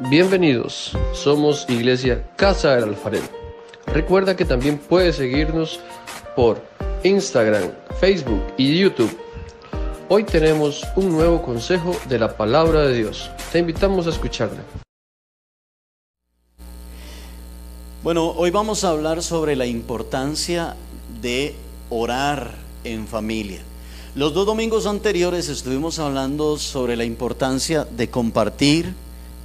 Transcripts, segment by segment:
Bienvenidos, somos Iglesia Casa del Alfarero. Recuerda que también puedes seguirnos por Instagram, Facebook y YouTube. Hoy tenemos un nuevo consejo de la palabra de Dios. Te invitamos a escucharla. Bueno, hoy vamos a hablar sobre la importancia de orar en familia. Los dos domingos anteriores estuvimos hablando sobre la importancia de compartir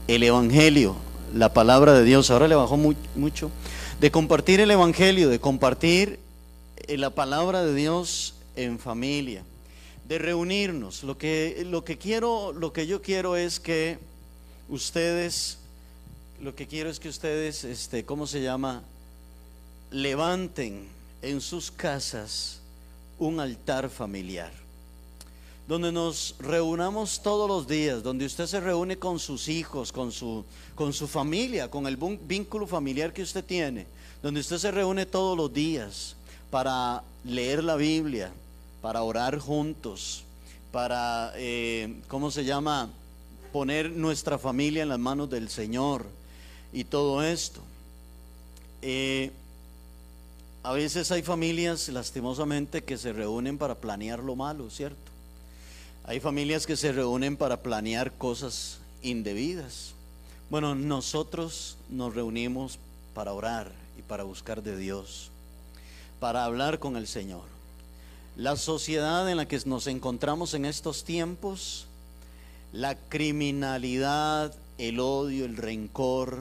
el Evangelio, la palabra de Dios. Ahora le bajó mucho. De compartir el Evangelio, de compartir eh, la palabra de Dios en familia, de reunirnos. Lo que, lo que quiero, lo que yo quiero es que ustedes, lo que quiero es que ustedes, este, ¿cómo se llama? Levanten en sus casas un altar familiar donde nos reunamos todos los días, donde usted se reúne con sus hijos, con su, con su familia, con el vínculo familiar que usted tiene, donde usted se reúne todos los días para leer la Biblia, para orar juntos, para, eh, ¿cómo se llama?, poner nuestra familia en las manos del Señor y todo esto. Eh, a veces hay familias, lastimosamente, que se reúnen para planear lo malo, ¿cierto? Hay familias que se reúnen para planear cosas indebidas. Bueno, nosotros nos reunimos para orar y para buscar de Dios, para hablar con el Señor. La sociedad en la que nos encontramos en estos tiempos, la criminalidad, el odio, el rencor,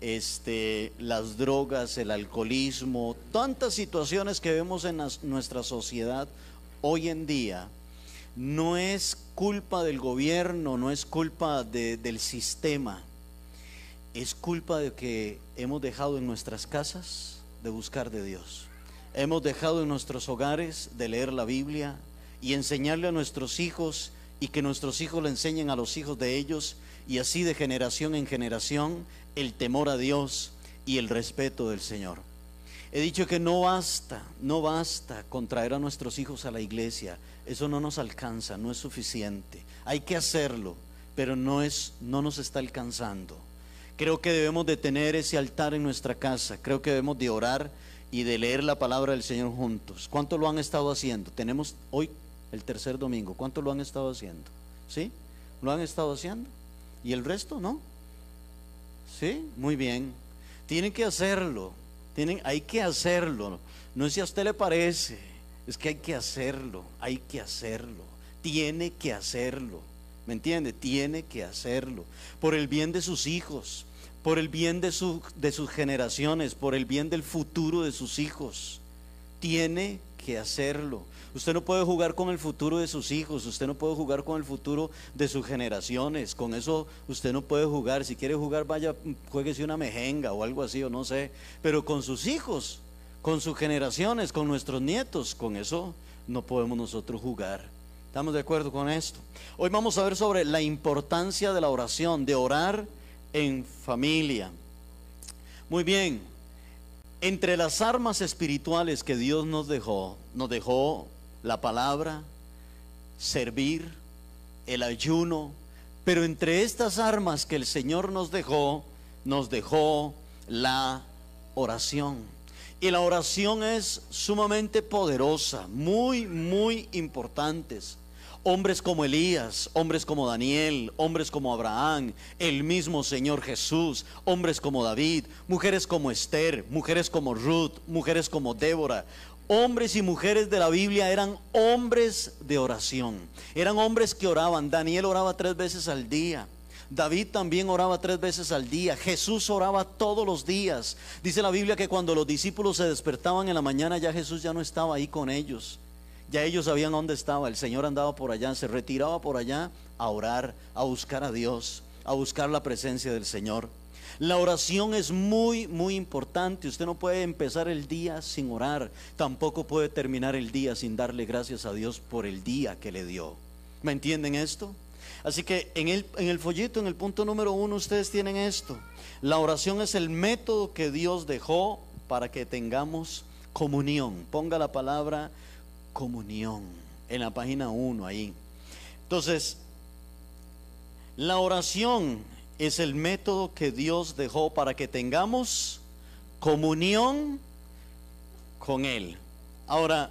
este, las drogas, el alcoholismo, tantas situaciones que vemos en nuestra sociedad hoy en día, no es culpa del gobierno, no es culpa del sistema, es culpa de que hemos dejado en nuestras casas de buscar de Dios. Hemos dejado en nuestros hogares de leer la Biblia y enseñarle a nuestros hijos y que nuestros hijos le enseñen a los hijos de ellos y así de generación en generación el temor a Dios y el respeto del Señor. He dicho que no basta, no basta con traer a nuestros hijos a la iglesia. Eso no nos alcanza, no es suficiente. Hay que hacerlo, pero no es no nos está alcanzando. Creo que debemos de tener ese altar en nuestra casa. Creo que debemos de orar y de leer la palabra del Señor juntos. ¿Cuánto lo han estado haciendo? Tenemos hoy el tercer domingo. ¿Cuánto lo han estado haciendo? ¿Sí? ¿Lo han estado haciendo? ¿Y el resto no? ¿Sí? Muy bien. Tienen que hacerlo. Tienen, hay que hacerlo. No es si a usted le parece, es que hay que hacerlo, hay que hacerlo. Tiene que hacerlo. ¿Me entiende? Tiene que hacerlo. Por el bien de sus hijos, por el bien de, de sus generaciones, por el bien del futuro de sus hijos. Tiene que hacerlo. Usted no puede jugar con el futuro de sus hijos, usted no puede jugar con el futuro de sus generaciones. Con eso usted no puede jugar. Si quiere jugar, vaya, jueguese una mejenga o algo así, o no sé. Pero con sus hijos, con sus generaciones, con nuestros nietos, con eso no podemos nosotros jugar. ¿Estamos de acuerdo con esto? Hoy vamos a ver sobre la importancia de la oración, de orar en familia. Muy bien, entre las armas espirituales que Dios nos dejó, nos dejó la palabra, servir, el ayuno, pero entre estas armas que el Señor nos dejó, nos dejó la oración. Y la oración es sumamente poderosa, muy, muy importantes. Hombres como Elías, hombres como Daniel, hombres como Abraham, el mismo Señor Jesús, hombres como David, mujeres como Esther, mujeres como Ruth, mujeres como Débora, hombres y mujeres de la Biblia eran hombres de oración. Eran hombres que oraban. Daniel oraba tres veces al día. David también oraba tres veces al día. Jesús oraba todos los días. Dice la Biblia que cuando los discípulos se despertaban en la mañana ya Jesús ya no estaba ahí con ellos. Ya ellos sabían dónde estaba. El Señor andaba por allá, se retiraba por allá a orar, a buscar a Dios, a buscar la presencia del Señor. La oración es muy, muy importante. Usted no puede empezar el día sin orar. Tampoco puede terminar el día sin darle gracias a Dios por el día que le dio. ¿Me entienden esto? Así que en el, folleto, en el punto número uno, ustedes tienen esto. La oración es el método que Dios dejó para que tengamos comunión. Ponga la palabra comunión en la página uno ahí. Entonces, la oración es el método que Dios dejó para que tengamos comunión con Él. Ahora,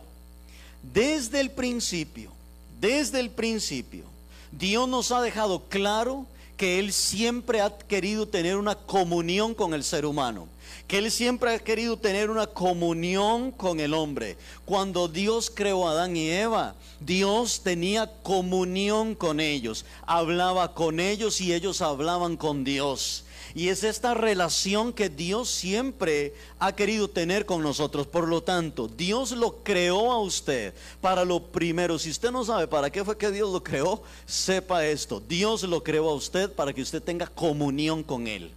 desde el principio, desde el principio, Dios nos ha dejado claro que Él siempre ha querido tener una comunión con el ser humano que Él siempre ha querido tener una comunión con el hombre. Cuando Dios creó a Adán y Eva, Dios tenía comunión con ellos, hablaba con ellos y ellos hablaban con Dios. Y es esta relación que Dios siempre ha querido tener con nosotros. Por lo tanto, Dios lo creó a usted para lo primero. Si usted no sabe para qué fue que Dios lo creó, sepa esto. Dios lo creó a usted para que usted tenga comunión con Él.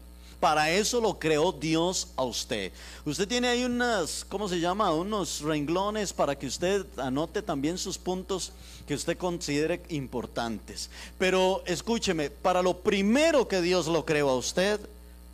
Para eso lo creó Dios a usted. Usted tiene ahí unas, ¿cómo se llama? Unos renglones para que usted anote también sus puntos que usted considere importantes. Pero escúcheme, para lo primero que Dios lo creó a usted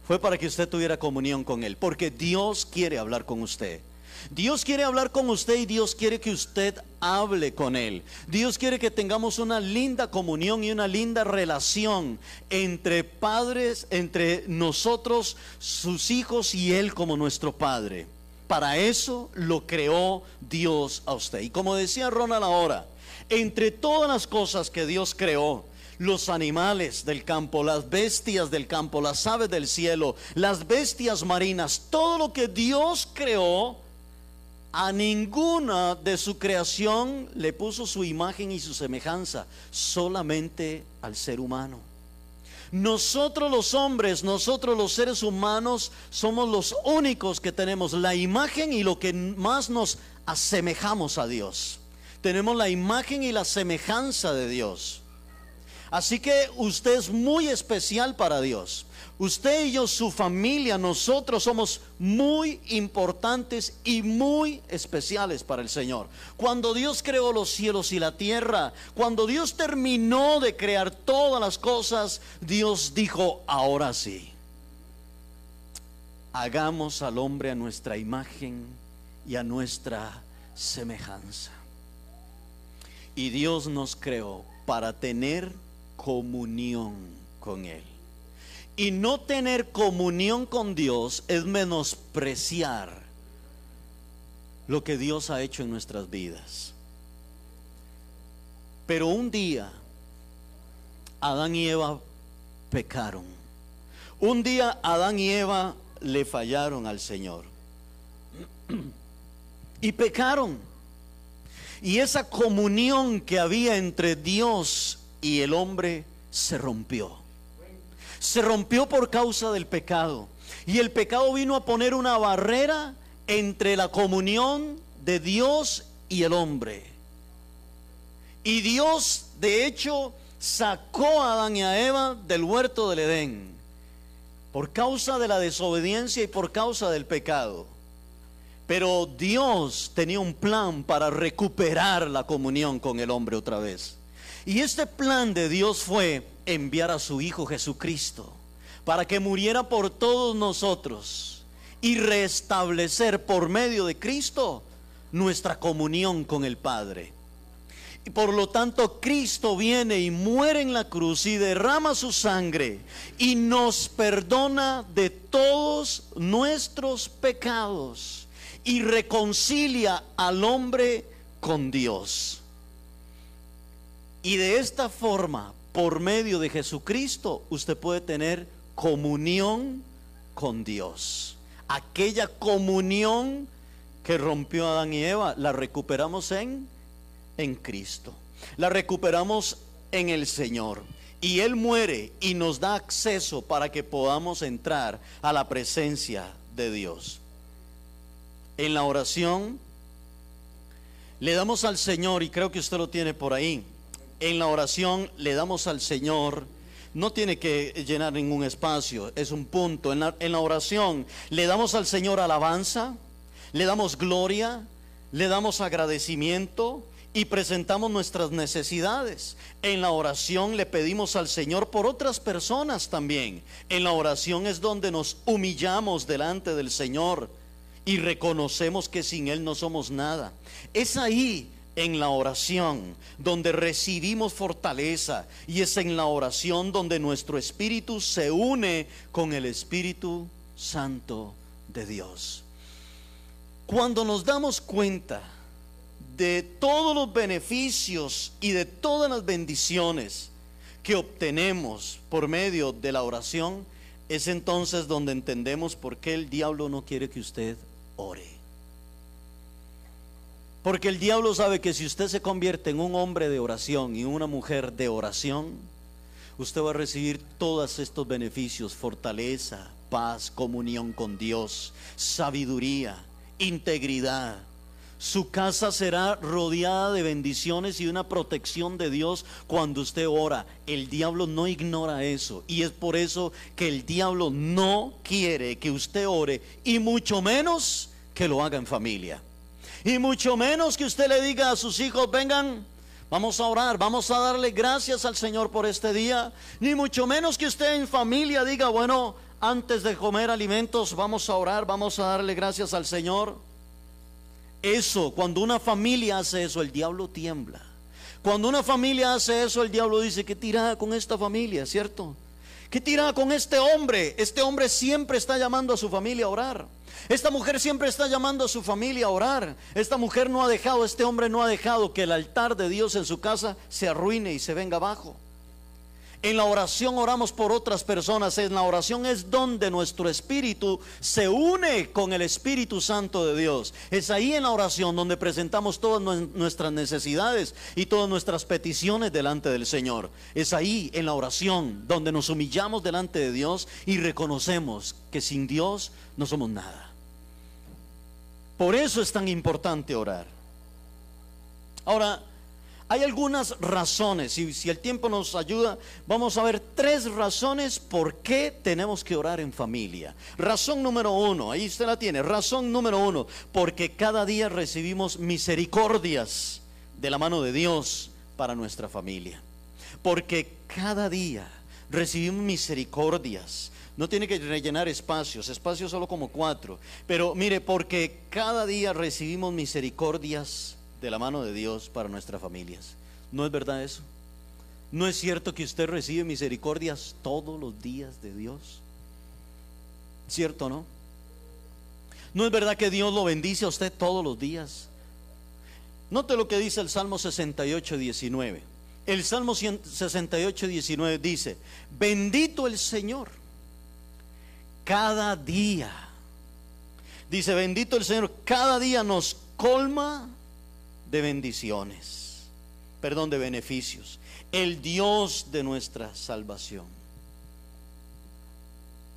fue para que usted tuviera comunión con Él, porque Dios quiere hablar con usted. Dios quiere hablar con usted y Dios quiere que usted hable con Él. Dios quiere que tengamos una linda comunión y una linda relación entre padres, entre nosotros, sus hijos y Él como nuestro Padre. Para eso lo creó Dios a usted. Y como decía Ronald ahora, entre todas las cosas que Dios creó, los animales del campo, las bestias del campo, las aves del cielo, las bestias marinas, todo lo que Dios creó, a ninguna de su creación le puso su imagen y su semejanza, solamente al ser humano. Nosotros los hombres, nosotros los seres humanos, somos los únicos que tenemos la imagen y lo que más nos asemejamos a Dios. Tenemos la imagen y la semejanza de Dios. Así que usted es muy especial para Dios. Usted y yo, su familia, nosotros somos muy importantes y muy especiales para el Señor. Cuando Dios creó los cielos y la tierra, cuando Dios terminó de crear todas las cosas, Dios dijo, ahora sí, hagamos al hombre a nuestra imagen y a nuestra semejanza. Y Dios nos creó para tener comunión con Él. Y no tener comunión con Dios es menospreciar lo que Dios ha hecho en nuestras vidas. Pero un día Adán y Eva pecaron. Un día Adán y Eva le fallaron al Señor. Y pecaron. Y esa comunión que había entre Dios y el hombre se rompió se rompió por causa del pecado. Y el pecado vino a poner una barrera entre la comunión de Dios y el hombre. Y Dios, de hecho, sacó a Adán y a Eva del huerto del Edén por causa de la desobediencia y por causa del pecado. Pero Dios tenía un plan para recuperar la comunión con el hombre otra vez. Y este plan de Dios fue enviar a su Hijo Jesucristo para que muriera por todos nosotros y restablecer por medio de Cristo nuestra comunión con el Padre. Y por lo tanto Cristo viene y muere en la cruz y derrama su sangre y nos perdona de todos nuestros pecados y reconcilia al hombre con Dios. Y de esta forma, por medio de Jesucristo, usted puede tener comunión con Dios. Aquella comunión que rompió Adán y Eva, la recuperamos en, en Cristo. La recuperamos en el Señor. Y Él muere y nos da acceso para que podamos entrar a la presencia de Dios. En la oración le damos al Señor, y creo que usted lo tiene por ahí, en la oración le damos al Señor, no tiene que llenar ningún espacio, es un punto. En la, oración le damos al Señor alabanza, le damos gloria, le damos agradecimiento y presentamos nuestras necesidades. En la oración le pedimos al Señor por otras personas también. En la oración es donde nos humillamos delante del Señor y reconocemos que sin Él no somos nada. Es ahí en la oración donde recibimos fortaleza y es en la oración donde nuestro espíritu se une con el Espíritu Santo de Dios. Cuando nos damos cuenta de todos los beneficios y de todas las bendiciones que obtenemos por medio de la oración, es entonces donde entendemos por qué el diablo no quiere que usted ore. Porque el diablo sabe que si usted se convierte en un hombre de oración y una mujer de oración, usted va a recibir todos estos beneficios, fortaleza, paz, comunión con Dios, sabiduría, integridad. Su casa será rodeada de bendiciones y una protección de Dios cuando usted ora. El diablo no ignora eso. Y es por eso que el diablo no quiere que usted ore y mucho menos que lo haga en familia. Y mucho menos que usted le diga a sus hijos, vengan, vamos a orar, vamos a darle gracias al Señor por este día. Ni mucho menos que usted en familia diga, bueno, antes de comer alimentos vamos a orar, vamos a darle gracias al Señor. Eso, cuando una familia hace eso, el diablo tiembla. Cuando una familia hace eso, el diablo dice, ¿qué tirada con esta familia, cierto? ¿Qué tirada con este hombre? Este hombre siempre está llamando a su familia a orar. Esta mujer siempre está llamando a su familia a orar. Esta mujer no ha dejado, este hombre no ha dejado que el altar de Dios en su casa se arruine y se venga abajo. En la oración oramos por otras personas. En la oración es donde nuestro espíritu se une con el Espíritu Santo de Dios. Es ahí en la oración donde presentamos todas nuestras necesidades y todas nuestras peticiones delante del Señor. Es ahí en la oración donde nos humillamos delante de Dios y reconocemos que sin Dios no somos nada. Por eso es tan importante orar. Ahora, hay algunas razones, y si el tiempo nos ayuda, vamos a ver tres razones por qué tenemos que orar en familia. Razón número uno, ahí usted la tiene, razón número uno, porque cada día recibimos misericordias de la mano de Dios para nuestra familia. Porque cada día recibimos misericordias. No tiene que rellenar espacios, espacios solo como cuatro. Pero mire, porque cada día recibimos misericordias de la mano de Dios para nuestras familias. ¿No es verdad eso? ¿No es cierto que usted recibe misericordias todos los días de Dios? ¿Cierto no? ¿No es verdad que Dios lo bendice a usted todos los días? Note lo que dice el Salmo 68, 19. El Salmo 68, 19 dice, bendito el Señor cada día. Dice, bendito el Señor, cada día nos colma de bendiciones, perdón, de beneficios, el Dios de nuestra salvación.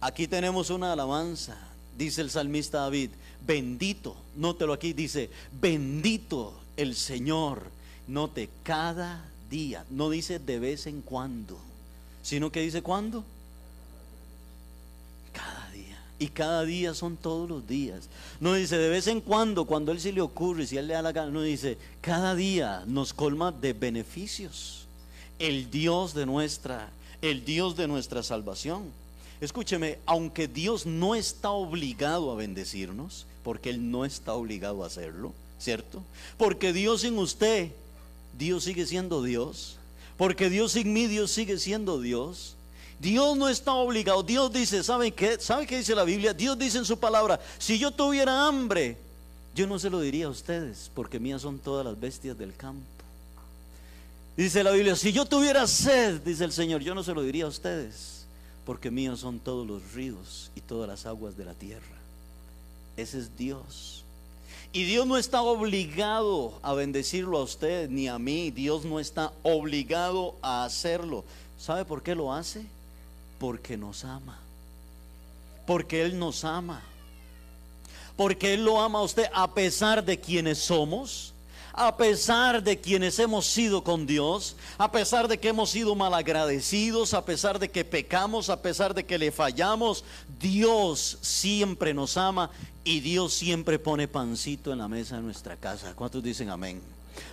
Aquí tenemos una alabanza, dice el salmista David, bendito, nótelo aquí, dice, bendito el Señor, note, cada día, no dice de vez en cuando, sino que dice cuándo, y cada día son todos los días. No dice de vez en cuando, cuando Él se le ocurre, si Él le da la gana. No dice, cada día nos colma de beneficios. El Dios de nuestra, el Dios de nuestra salvación. Escúcheme, aunque Dios no está obligado a bendecirnos, porque Él no está obligado a hacerlo, ¿cierto? Porque Dios sin usted, Dios sigue siendo Dios. Porque Dios sin mí, Dios sigue siendo Dios. Dios no está obligado. Dios dice, ¿saben qué? ¿Sabe qué dice la Biblia? Dios dice en su palabra, si yo tuviera hambre, yo no se lo diría a ustedes, porque mías son todas las bestias del campo. Dice la Biblia, si yo tuviera sed, dice el Señor, yo no se lo diría a ustedes, porque míos son todos los ríos y todas las aguas de la tierra. Ese es Dios. Y Dios no está obligado a bendecirlo a usted ni a mí. Dios no está obligado a hacerlo. ¿Sabe por qué lo hace? Porque nos ama. Porque Él nos ama. Porque Él lo ama a usted a pesar de quienes somos. A pesar de quienes hemos sido con Dios, a pesar de que hemos sido malagradecidos, a pesar de que pecamos, a pesar de que le fallamos, Dios siempre nos ama y Dios siempre pone pancito en la mesa de nuestra casa. ¿Cuántos dicen amén?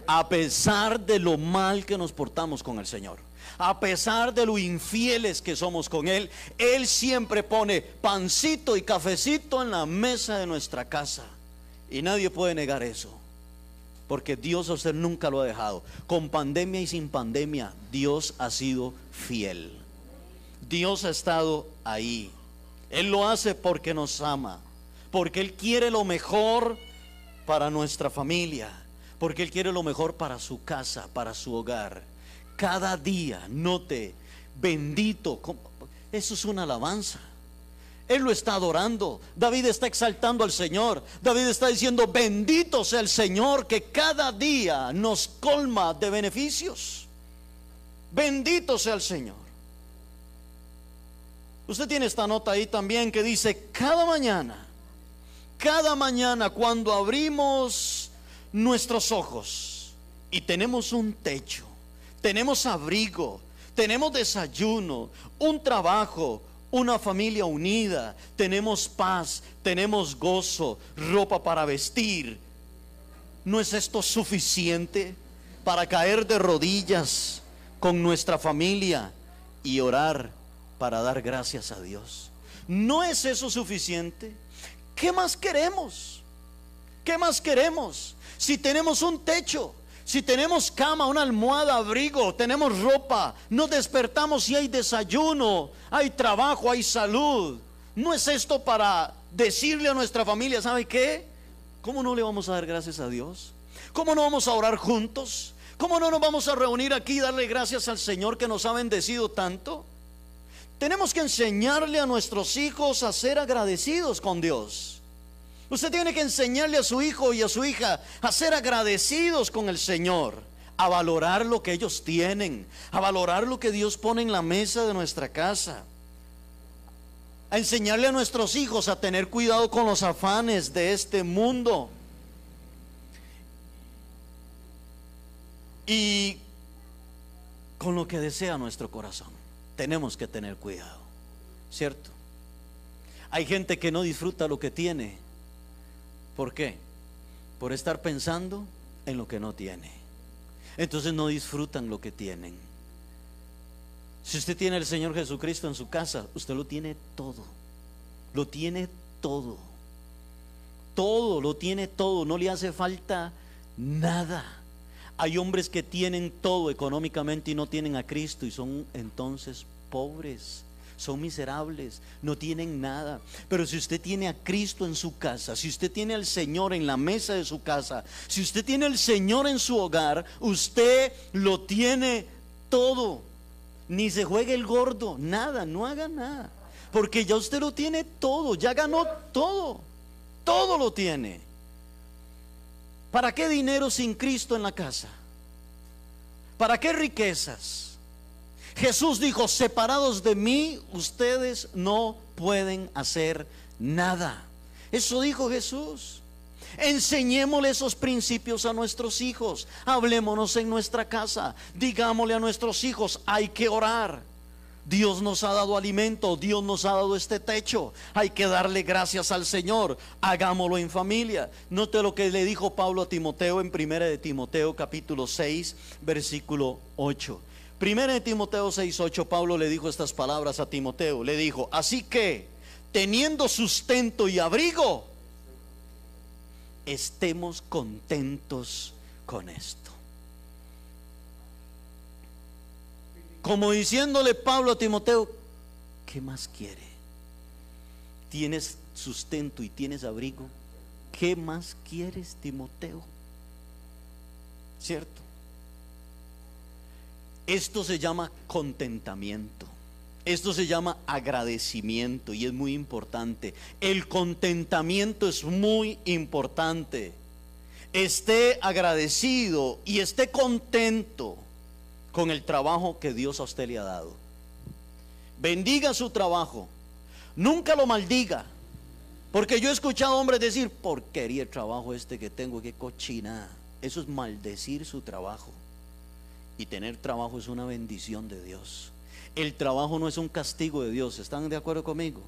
A pesar de lo mal que nos portamos con el Señor a pesar de lo infieles que somos con Él, Él siempre pone pancito y cafecito en la mesa de nuestra casa. Y nadie puede negar eso. porque Dios a usted nunca lo ha dejado. Con pandemia y sin pandemia, Dios ha sido fiel. Dios ha estado ahí. Él lo hace porque nos ama, porque Él quiere lo mejor para nuestra familia, porque Él quiere lo mejor para su casa, para su hogar. Cada día, note, bendito, eso es una alabanza. Él lo está adorando. David está exaltando al Señor. David está diciendo, bendito sea el Señor que cada día nos colma de beneficios. Bendito sea el Señor. Usted tiene esta nota ahí también que dice, cada mañana, cada mañana cuando abrimos nuestros ojos y tenemos un techo, tenemos abrigo, tenemos desayuno, un trabajo, una familia unida, tenemos paz, tenemos gozo, ropa para vestir. ¿No es esto suficiente para caer de rodillas con nuestra familia y orar para dar gracias a Dios? ¿No es eso suficiente? ¿Qué más queremos? ¿Qué más queremos? Si tenemos un techo, si tenemos cama, una almohada, abrigo, tenemos ropa, nos despertamos y hay desayuno, hay trabajo, hay salud. ¿No es esto para decirle a nuestra familia, ¿sabe qué? ¿Cómo no le vamos a dar gracias a Dios? ¿Cómo no vamos a orar juntos? ¿Cómo no nos vamos a reunir aquí y darle gracias al Señor que nos ha bendecido tanto? Tenemos que enseñarle a nuestros hijos a ser agradecidos con Dios. Usted tiene que enseñarle a su hijo y a su hija a ser agradecidos con el Señor, a valorar lo que ellos tienen, a valorar lo que Dios pone en la mesa de nuestra casa, a enseñarle a nuestros hijos a tener cuidado con los afanes de este mundo. Y con lo que desea nuestro corazón. Tenemos que tener cuidado, ¿cierto? Hay gente que no disfruta lo que tiene ¿Por qué? Por estar pensando en lo que no tiene. Entonces no disfrutan lo que tienen. Si usted tiene el Señor Jesucristo en su casa, usted lo tiene todo. Lo tiene todo. Todo, lo tiene todo. No le hace falta nada. Hay hombres que tienen todo económicamente y no tienen a Cristo y son entonces pobres son miserables, no tienen nada. Pero si usted tiene a Cristo en su casa, si usted tiene al Señor en la mesa de su casa, si usted tiene al Señor en su hogar, usted lo tiene todo. Ni se juegue el gordo, nada, no haga nada. Porque ya usted lo tiene todo, ya ganó todo. Todo lo tiene. ¿Para qué dinero sin Cristo en la casa? ¿Para qué riquezas? Jesús dijo, separados de mí, ustedes no pueden hacer nada. Eso dijo Jesús. Enseñémosle esos principios a nuestros hijos. Hablémonos en nuestra casa. Digámosle a nuestros hijos, hay que orar. Dios nos ha dado alimento, Dios nos ha dado este techo. Hay que darle gracias al Señor. Hagámoslo en familia. Note lo que le dijo Pablo a Timoteo en primera de Timoteo capítulo 6, versículo 8. Primera de Timoteo 6:8, Pablo le dijo estas palabras a Timoteo. Le dijo, así que, teniendo sustento y abrigo, estemos contentos con esto. Como diciéndole Pablo a Timoteo, ¿qué más quiere? Tienes sustento y tienes abrigo. ¿Qué más quieres, Timoteo? ¿Cierto? Esto se llama contentamiento. Esto se llama agradecimiento y es muy importante. El contentamiento es muy importante. Esté agradecido y esté contento con el trabajo que Dios a usted le ha dado. Bendiga su trabajo. Nunca lo maldiga. Porque yo he escuchado hombres decir, porquería el trabajo este que tengo, qué cochina. Eso es maldecir su trabajo. Y tener trabajo es una bendición de Dios. El trabajo no es un castigo de Dios. ¿Están de acuerdo conmigo?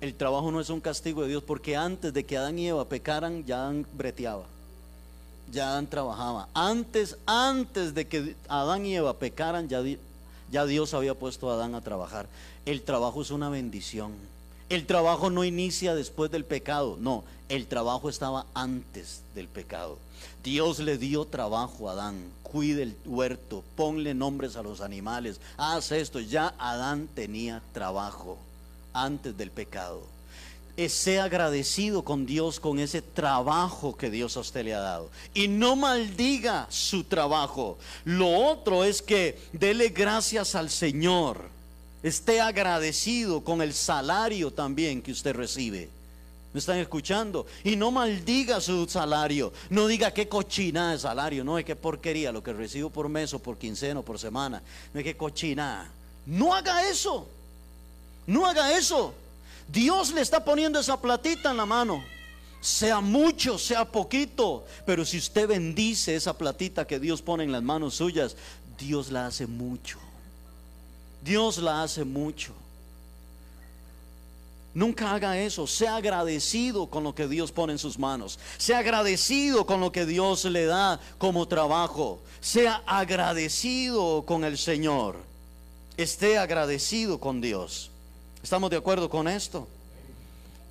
El trabajo no es un castigo de Dios porque antes de que Adán y Eva pecaran, ya Adán breteaba. Ya Adán trabajaba. Antes, antes de que Adán y Eva pecaran, ya, ya Dios había puesto a Adán a trabajar. El trabajo es una bendición. El trabajo no inicia después del pecado, no, el trabajo estaba antes del pecado. Dios le dio trabajo a Adán, cuide el huerto, ponle nombres a los animales, haz esto, ya Adán tenía trabajo antes del pecado. Sea agradecido con Dios con ese trabajo que Dios a usted le ha dado. Y no maldiga su trabajo. Lo otro es que dele gracias al Señor. Esté agradecido con el salario también que usted recibe. ¿Me están escuchando? Y no maldiga su salario. No diga qué cochina de salario. No es que porquería lo que recibo por mes o por quincena o por semana. No es que cochina. No haga eso. No haga eso. Dios le está poniendo esa platita en la mano. Sea mucho, sea poquito. Pero si usted bendice esa platita que Dios pone en las manos suyas, Dios la hace mucho. Dios la hace mucho. Nunca haga eso. Sea agradecido con lo que Dios pone en sus manos. Sea agradecido con lo que Dios le da como trabajo. Sea agradecido con el Señor. Esté agradecido con Dios. ¿Estamos de acuerdo con esto?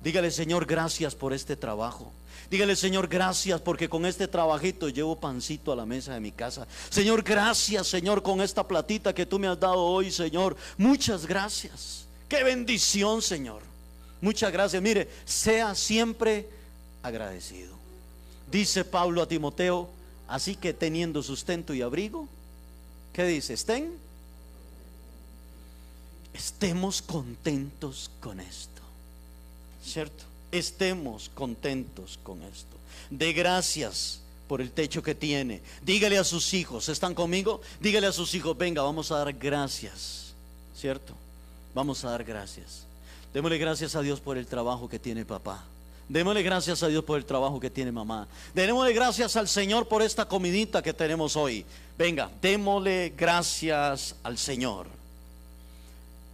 Dígale, Señor, gracias por este trabajo. Dígale, Señor, gracias porque con este trabajito llevo pancito a la mesa de mi casa. Señor, gracias, Señor, con esta platita que tú me has dado hoy, Señor. Muchas gracias. Qué bendición, Señor. Muchas gracias. Mire, sea siempre agradecido. Dice Pablo a Timoteo, así que teniendo sustento y abrigo, ¿qué dice? Estén estemos contentos con esto. ¿Cierto? Estemos contentos con esto. De gracias por el techo que tiene. Dígale a sus hijos, ¿están conmigo? Dígale a sus hijos, venga, vamos a dar gracias. ¿Cierto? Vamos a dar gracias. Démosle gracias a Dios por el trabajo que tiene papá. Démosle gracias a Dios por el trabajo que tiene mamá. Démosle gracias al Señor por esta comidita que tenemos hoy. Venga, démosle gracias al Señor.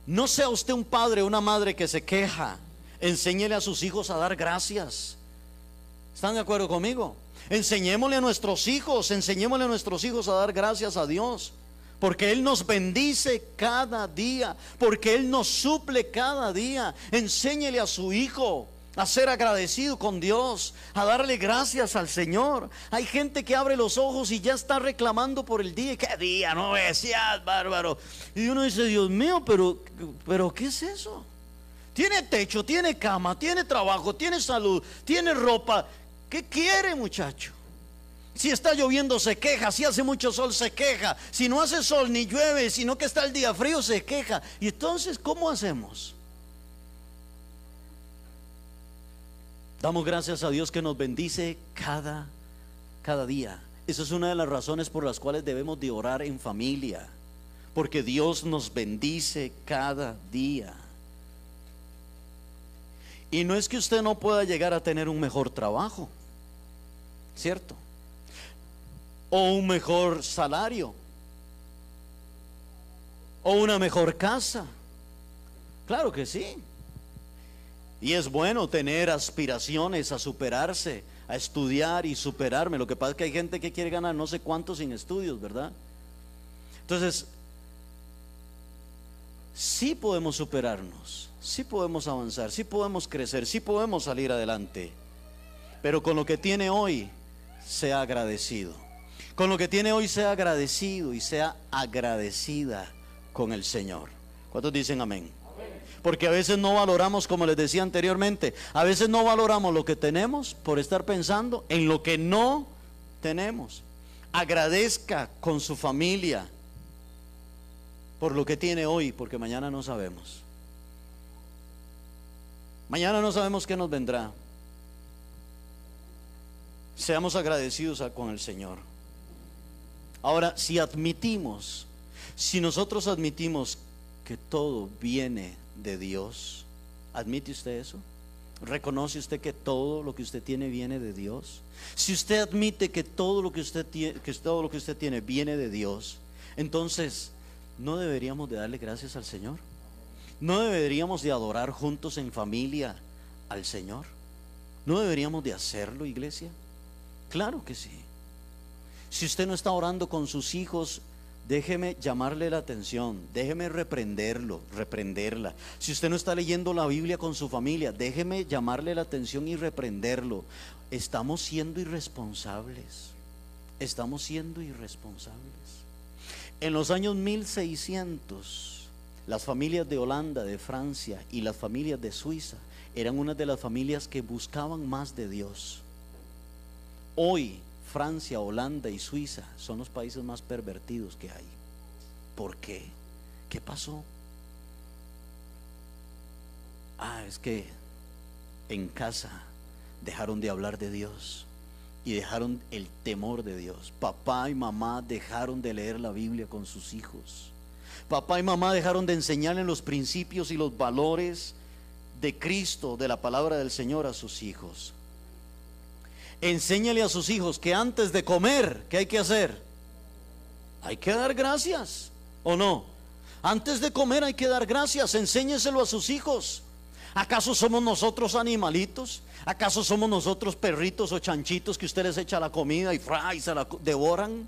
No sea usted un padre o una madre que se queja. Enséñele a sus hijos a dar gracias. ¿Están de acuerdo conmigo? Enseñémosle a nuestros hijos, enseñémosle a nuestros hijos a dar gracias a Dios. Porque Él nos bendice cada día, porque Él nos suple cada día. Enséñele a su hijo a ser agradecido con Dios, a darle gracias al Señor. Hay gente que abre los ojos y ya está reclamando por el día. ¿Qué día? No decías, bárbaro. Y uno dice, Dios mío, pero, pero ¿qué es eso? Tiene techo, tiene cama, tiene trabajo, tiene salud, tiene ropa. ¿Qué quiere, muchacho? Si está lloviendo se queja, si hace mucho sol se queja, si no hace sol ni llueve, sino que está el día frío se queja. Y entonces, ¿cómo hacemos? Damos gracias a Dios que nos bendice cada, cada día. Esa es una de las razones por las cuales debemos de orar en familia. Porque Dios nos bendice cada día. Y no es que usted no pueda llegar a tener un mejor trabajo, ¿cierto? O un mejor salario. O una mejor casa. Claro que sí. Y es bueno tener aspiraciones a superarse, a estudiar y superarme. Lo que pasa es que hay gente que quiere ganar no sé cuánto sin estudios, ¿verdad? Entonces, sí podemos superarnos, sí podemos avanzar, sí podemos crecer, sí podemos salir adelante. Pero con lo que tiene hoy, sea agradecido. Con lo que tiene hoy, sea agradecido y sea agradecida con el Señor. ¿Cuántos dicen amén? Porque a veces no valoramos, como les decía anteriormente, a veces no valoramos lo que tenemos por estar pensando en lo que no tenemos. Agradezca con su familia por lo que tiene hoy, porque mañana no sabemos. Mañana no sabemos qué nos vendrá. Seamos agradecidos con el Señor. Ahora, si admitimos, si nosotros admitimos que todo viene de Dios. ¿Admite usted eso? ¿Reconoce usted que todo lo que usted tiene viene de Dios? Si usted admite que todo lo que usted tiene, que todo lo que usted tiene viene de Dios, entonces no deberíamos de darle gracias al Señor. No deberíamos de adorar juntos en familia al Señor. No deberíamos de hacerlo, iglesia. Claro que sí. Si usted no está orando con sus hijos Déjeme llamarle la atención, déjeme reprenderlo, reprenderla. Si usted no está leyendo la Biblia con su familia, déjeme llamarle la atención y reprenderlo. Estamos siendo irresponsables. Estamos siendo irresponsables. En los años 1600, las familias de Holanda, de Francia y las familias de Suiza eran una de las familias que buscaban más de Dios. Hoy Francia, Holanda y Suiza son los países más pervertidos que hay. ¿Por qué? ¿Qué pasó? Ah, es que en casa dejaron de hablar de Dios y dejaron el temor de Dios. Papá y mamá dejaron de leer la Biblia con sus hijos. Papá y mamá dejaron de enseñarle los principios y los valores de Cristo, de la palabra del Señor a sus hijos. Enséñale a sus hijos que antes de comer, ¿qué hay que hacer? Hay que dar gracias, ¿o no? Antes de comer hay que dar gracias, enséñeselo a sus hijos. ¿Acaso somos nosotros animalitos? ¿Acaso somos nosotros perritos o chanchitos que ustedes echan la comida y, y se la devoran?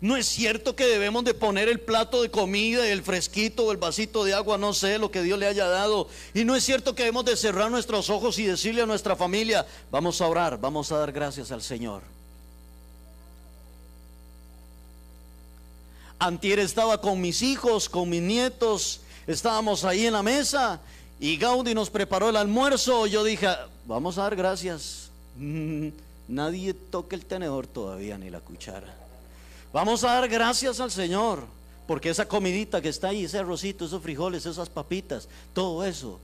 No es cierto que debemos de poner el plato de comida el fresquito o el vasito de agua, no sé lo que Dios le haya dado. Y no es cierto que debemos de cerrar nuestros ojos y decirle a nuestra familia, vamos a orar, vamos a dar gracias al Señor. Antier estaba con mis hijos, con mis nietos, estábamos ahí en la mesa y Gaudi nos preparó el almuerzo. Yo dije, vamos a dar gracias. Nadie toque el tenedor todavía ni la cuchara. Vamos a dar gracias al Señor, porque esa comidita que está ahí, ese arrocito, esos frijoles, esas papitas, todo eso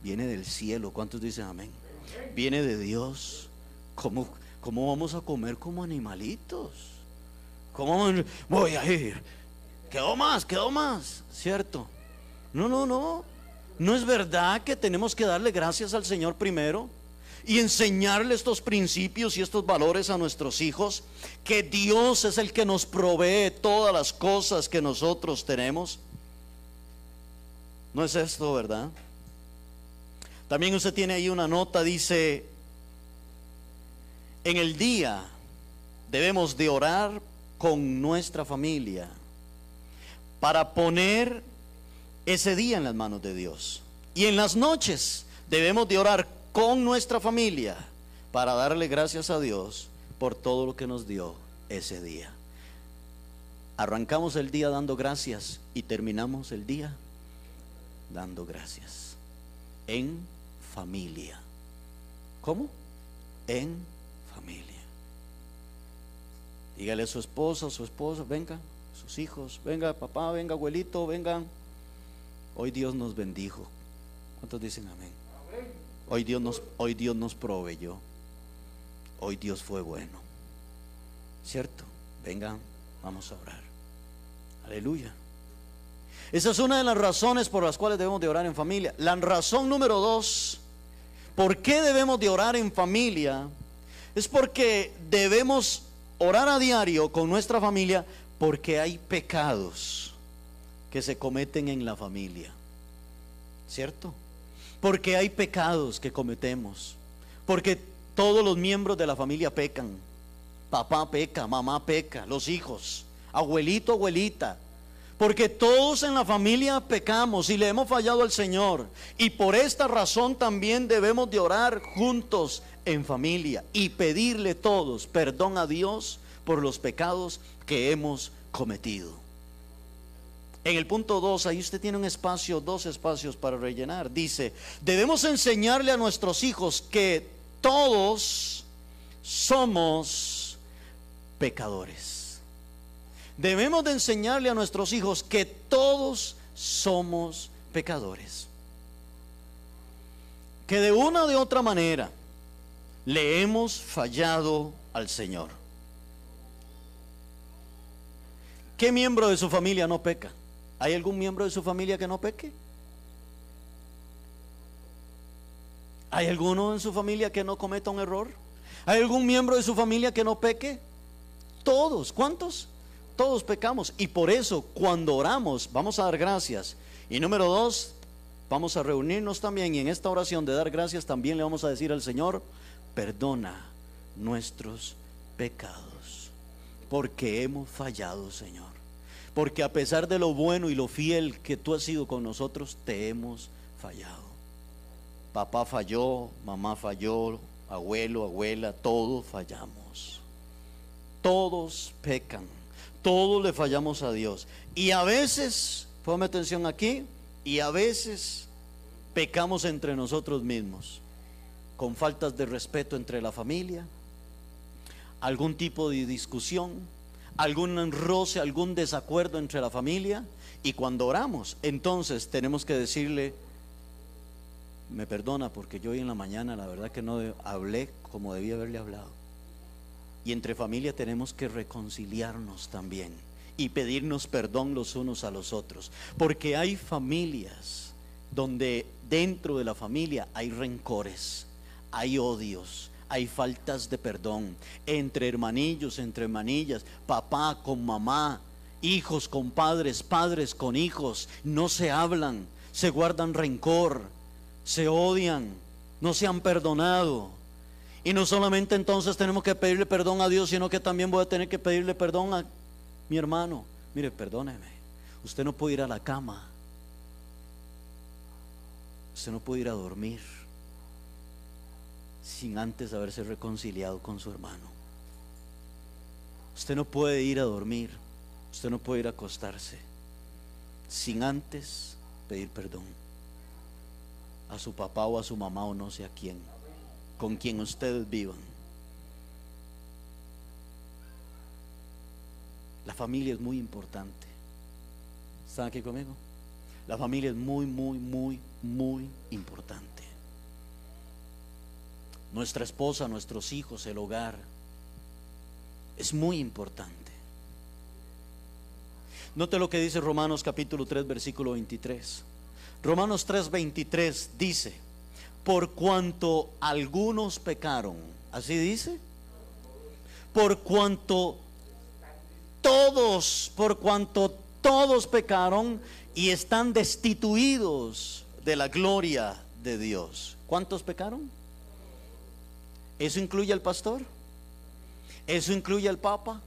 viene del cielo. ¿Cuántos dicen amén? Viene de Dios. ¿Cómo, cómo vamos a comer como animalitos? ¿Cómo voy a ir? Quedó más, quedó más, ¿cierto? No, no, no. No es verdad que tenemos que darle gracias al Señor primero y enseñarle estos principios y estos valores a nuestros hijos, que Dios es el que nos provee todas las cosas que nosotros tenemos. No es esto, ¿verdad? También usted tiene ahí una nota, dice, en el día debemos de orar con nuestra familia para poner ese día en las manos de Dios. Y en las noches debemos de orar con nuestra familia para darle gracias a Dios por todo lo que nos dio ese día. Arrancamos el día dando gracias y terminamos el día dando gracias. En familia. ¿Cómo? En familia. Dígale a su esposa, su esposa, venga, sus hijos, venga papá, venga abuelito, vengan. Hoy Dios nos bendijo. ¿Cuántos dicen amén? Hoy Dios nos, hoy Dios nos proveyó. Hoy Dios fue bueno. ¿Cierto? Vengan, vamos a orar. Aleluya. Esa es una de las razones por las cuales debemos de orar en familia. La razón número dos, ¿por qué debemos de orar en familia? Es porque debemos orar a diario con nuestra familia porque hay pecados que se cometen en la familia. ¿Cierto? Porque hay pecados que cometemos. Porque todos los miembros de la familia pecan. Papá peca, mamá peca, los hijos, abuelito, abuelita. Porque todos en la familia pecamos y le hemos fallado al Señor. Y por esta razón también debemos de orar juntos en familia y pedirle todos perdón a Dios por los pecados que hemos cometido. En el punto 2, ahí usted tiene un espacio, dos espacios para rellenar. Dice, debemos enseñarle a nuestros hijos que todos somos pecadores. Debemos de enseñarle a nuestros hijos que todos somos pecadores. Que de una o de otra manera le hemos fallado al Señor. ¿Qué miembro de su familia no peca? ¿Hay algún miembro de su familia que no peque? ¿Hay alguno en su familia que no cometa un error? ¿Hay algún miembro de su familia que no peque? Todos, ¿cuántos? Todos pecamos. Y por eso cuando oramos vamos a dar gracias. Y número dos, vamos a reunirnos también y en esta oración de dar gracias también le vamos a decir al Señor, perdona nuestros pecados. porque hemos fallado, Señor. Porque a pesar de lo bueno y lo fiel que tú has sido con nosotros, te hemos fallado. Papá falló, mamá falló, abuelo, abuela, todos fallamos. Todos pecan. Todos le fallamos a Dios. Y a veces, ponme atención aquí, y a veces pecamos entre nosotros mismos, con faltas de respeto entre la familia, algún tipo de discusión, algún roce, algún desacuerdo entre la familia. Y cuando oramos, entonces tenemos que decirle, me perdona porque yo hoy en la mañana la verdad que no hablé como debía haberle hablado. Y entre familia tenemos que reconciliarnos también y pedirnos perdón los unos a los otros. Porque hay familias donde dentro de la familia hay rencores, hay odios, hay faltas de perdón entre hermanillos, entre hermanillas, papá con mamá, hijos con padres, padres con hijos, no se hablan, se guardan rencor, se odian, no se han perdonado. Y no solamente entonces tenemos que pedirle perdón a Dios, sino que también voy a tener que pedirle perdón a mi hermano. Mire, perdóneme, usted no puede ir a la cama, usted no puede ir a dormir sin antes haberse reconciliado con su hermano. Usted no puede ir a dormir, usted no puede ir a acostarse sin antes pedir perdón a su papá o a su mamá o no sé a quién, con quien ustedes vivan. La familia es muy importante. ¿Están aquí conmigo? La familia es muy, muy, muy, muy importante nuestra esposa, nuestros hijos, el hogar. Es muy importante. Note lo que dice Romanos capítulo 3, versículo 23. Romanos 3, 23 dice, por cuanto algunos pecaron, así dice, por cuanto todos, por cuanto todos pecaron y están destituidos de la gloria de Dios. ¿Cuántos pecaron? ¿Eso incluye al pastor? ¿Eso incluye al papa?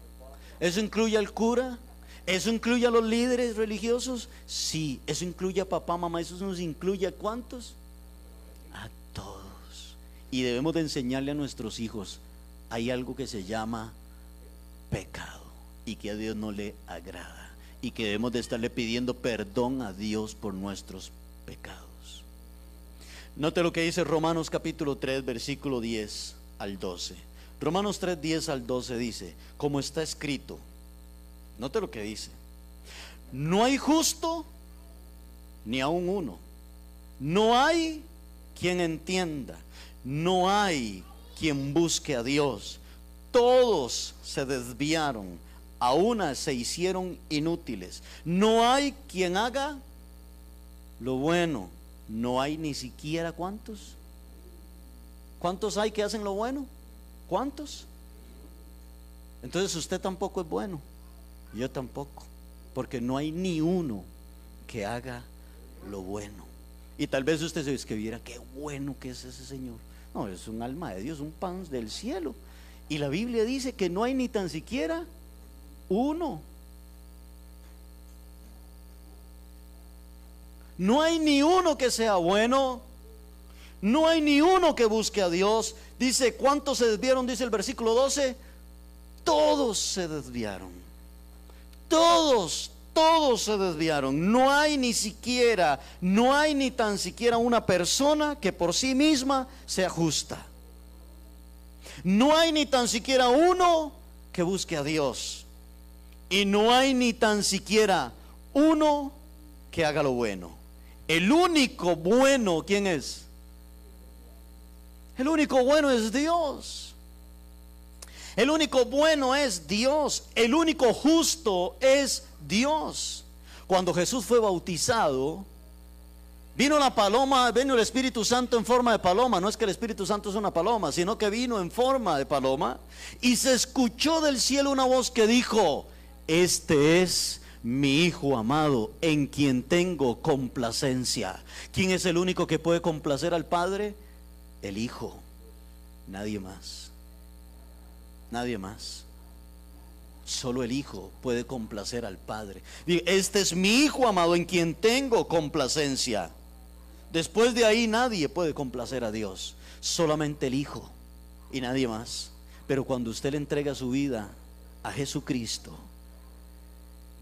¿Eso incluye al cura? ¿Eso incluye a los líderes religiosos? Sí, eso incluye a papá, mamá, eso nos incluye a cuántos? A todos. Y debemos de enseñarle a nuestros hijos, hay algo que se llama pecado y que a Dios no le agrada y que debemos de estarle pidiendo perdón a Dios por nuestros pecados. Note lo que dice Romanos capítulo 3, versículo 10 al 12. Romanos 3, 10 al 12 dice, como está escrito, note lo que dice, no hay justo ni aún uno, no hay quien entienda, no hay quien busque a Dios, todos se desviaron, a una se hicieron inútiles, no hay quien haga lo bueno, no hay ni siquiera cuántos ¿Cuántos hay que hacen lo bueno? ¿Cuántos? Entonces usted tampoco es bueno. Yo tampoco. Porque no hay ni uno que haga lo bueno. Y tal vez usted se escribiera, qué bueno que es ese Señor. No, es un alma de Dios, un pan del cielo. Y la Biblia dice que no hay ni tan siquiera uno. No hay ni uno que sea bueno. No hay ni uno que busque a Dios. Dice, ¿cuántos se desviaron? Dice el versículo 12. Todos se desviaron. Todos, todos se desviaron. No hay ni siquiera, no hay ni tan siquiera una persona que por sí misma sea justa. No hay ni tan siquiera uno que busque a Dios. Y no hay ni tan siquiera uno que haga lo bueno. El único bueno, ¿quién es? El único bueno es Dios. El único bueno es Dios. El único justo es Dios. Cuando Jesús fue bautizado, vino la paloma, vino el Espíritu Santo en forma de paloma. No es que el Espíritu Santo es una paloma, sino que vino en forma de paloma. Y se escuchó del cielo una voz que dijo, este es mi Hijo amado, en quien tengo complacencia. ¿Quién es el único que puede complacer al Padre? El Hijo, nadie más. Nadie más. Solo el Hijo puede complacer al Padre. Este es mi Hijo amado en quien tengo complacencia. Después de ahí nadie puede complacer a Dios. Solamente el Hijo y nadie más. Pero cuando usted le entrega su vida a Jesucristo,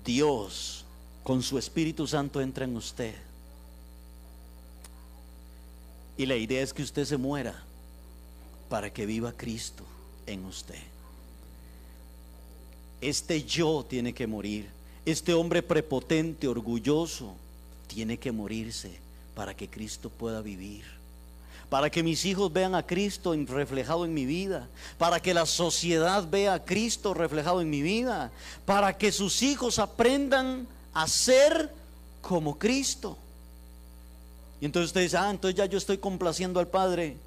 Dios con su Espíritu Santo entra en usted. Y la idea es que usted se muera para que viva Cristo en usted. Este yo tiene que morir. Este hombre prepotente, orgulloso, tiene que morirse para que Cristo pueda vivir. Para que mis hijos vean a Cristo reflejado en mi vida. Para que la sociedad vea a Cristo reflejado en mi vida. Para que sus hijos aprendan a ser como Cristo. Y entonces usted dice, ah, entonces ya yo estoy complaciendo al Padre.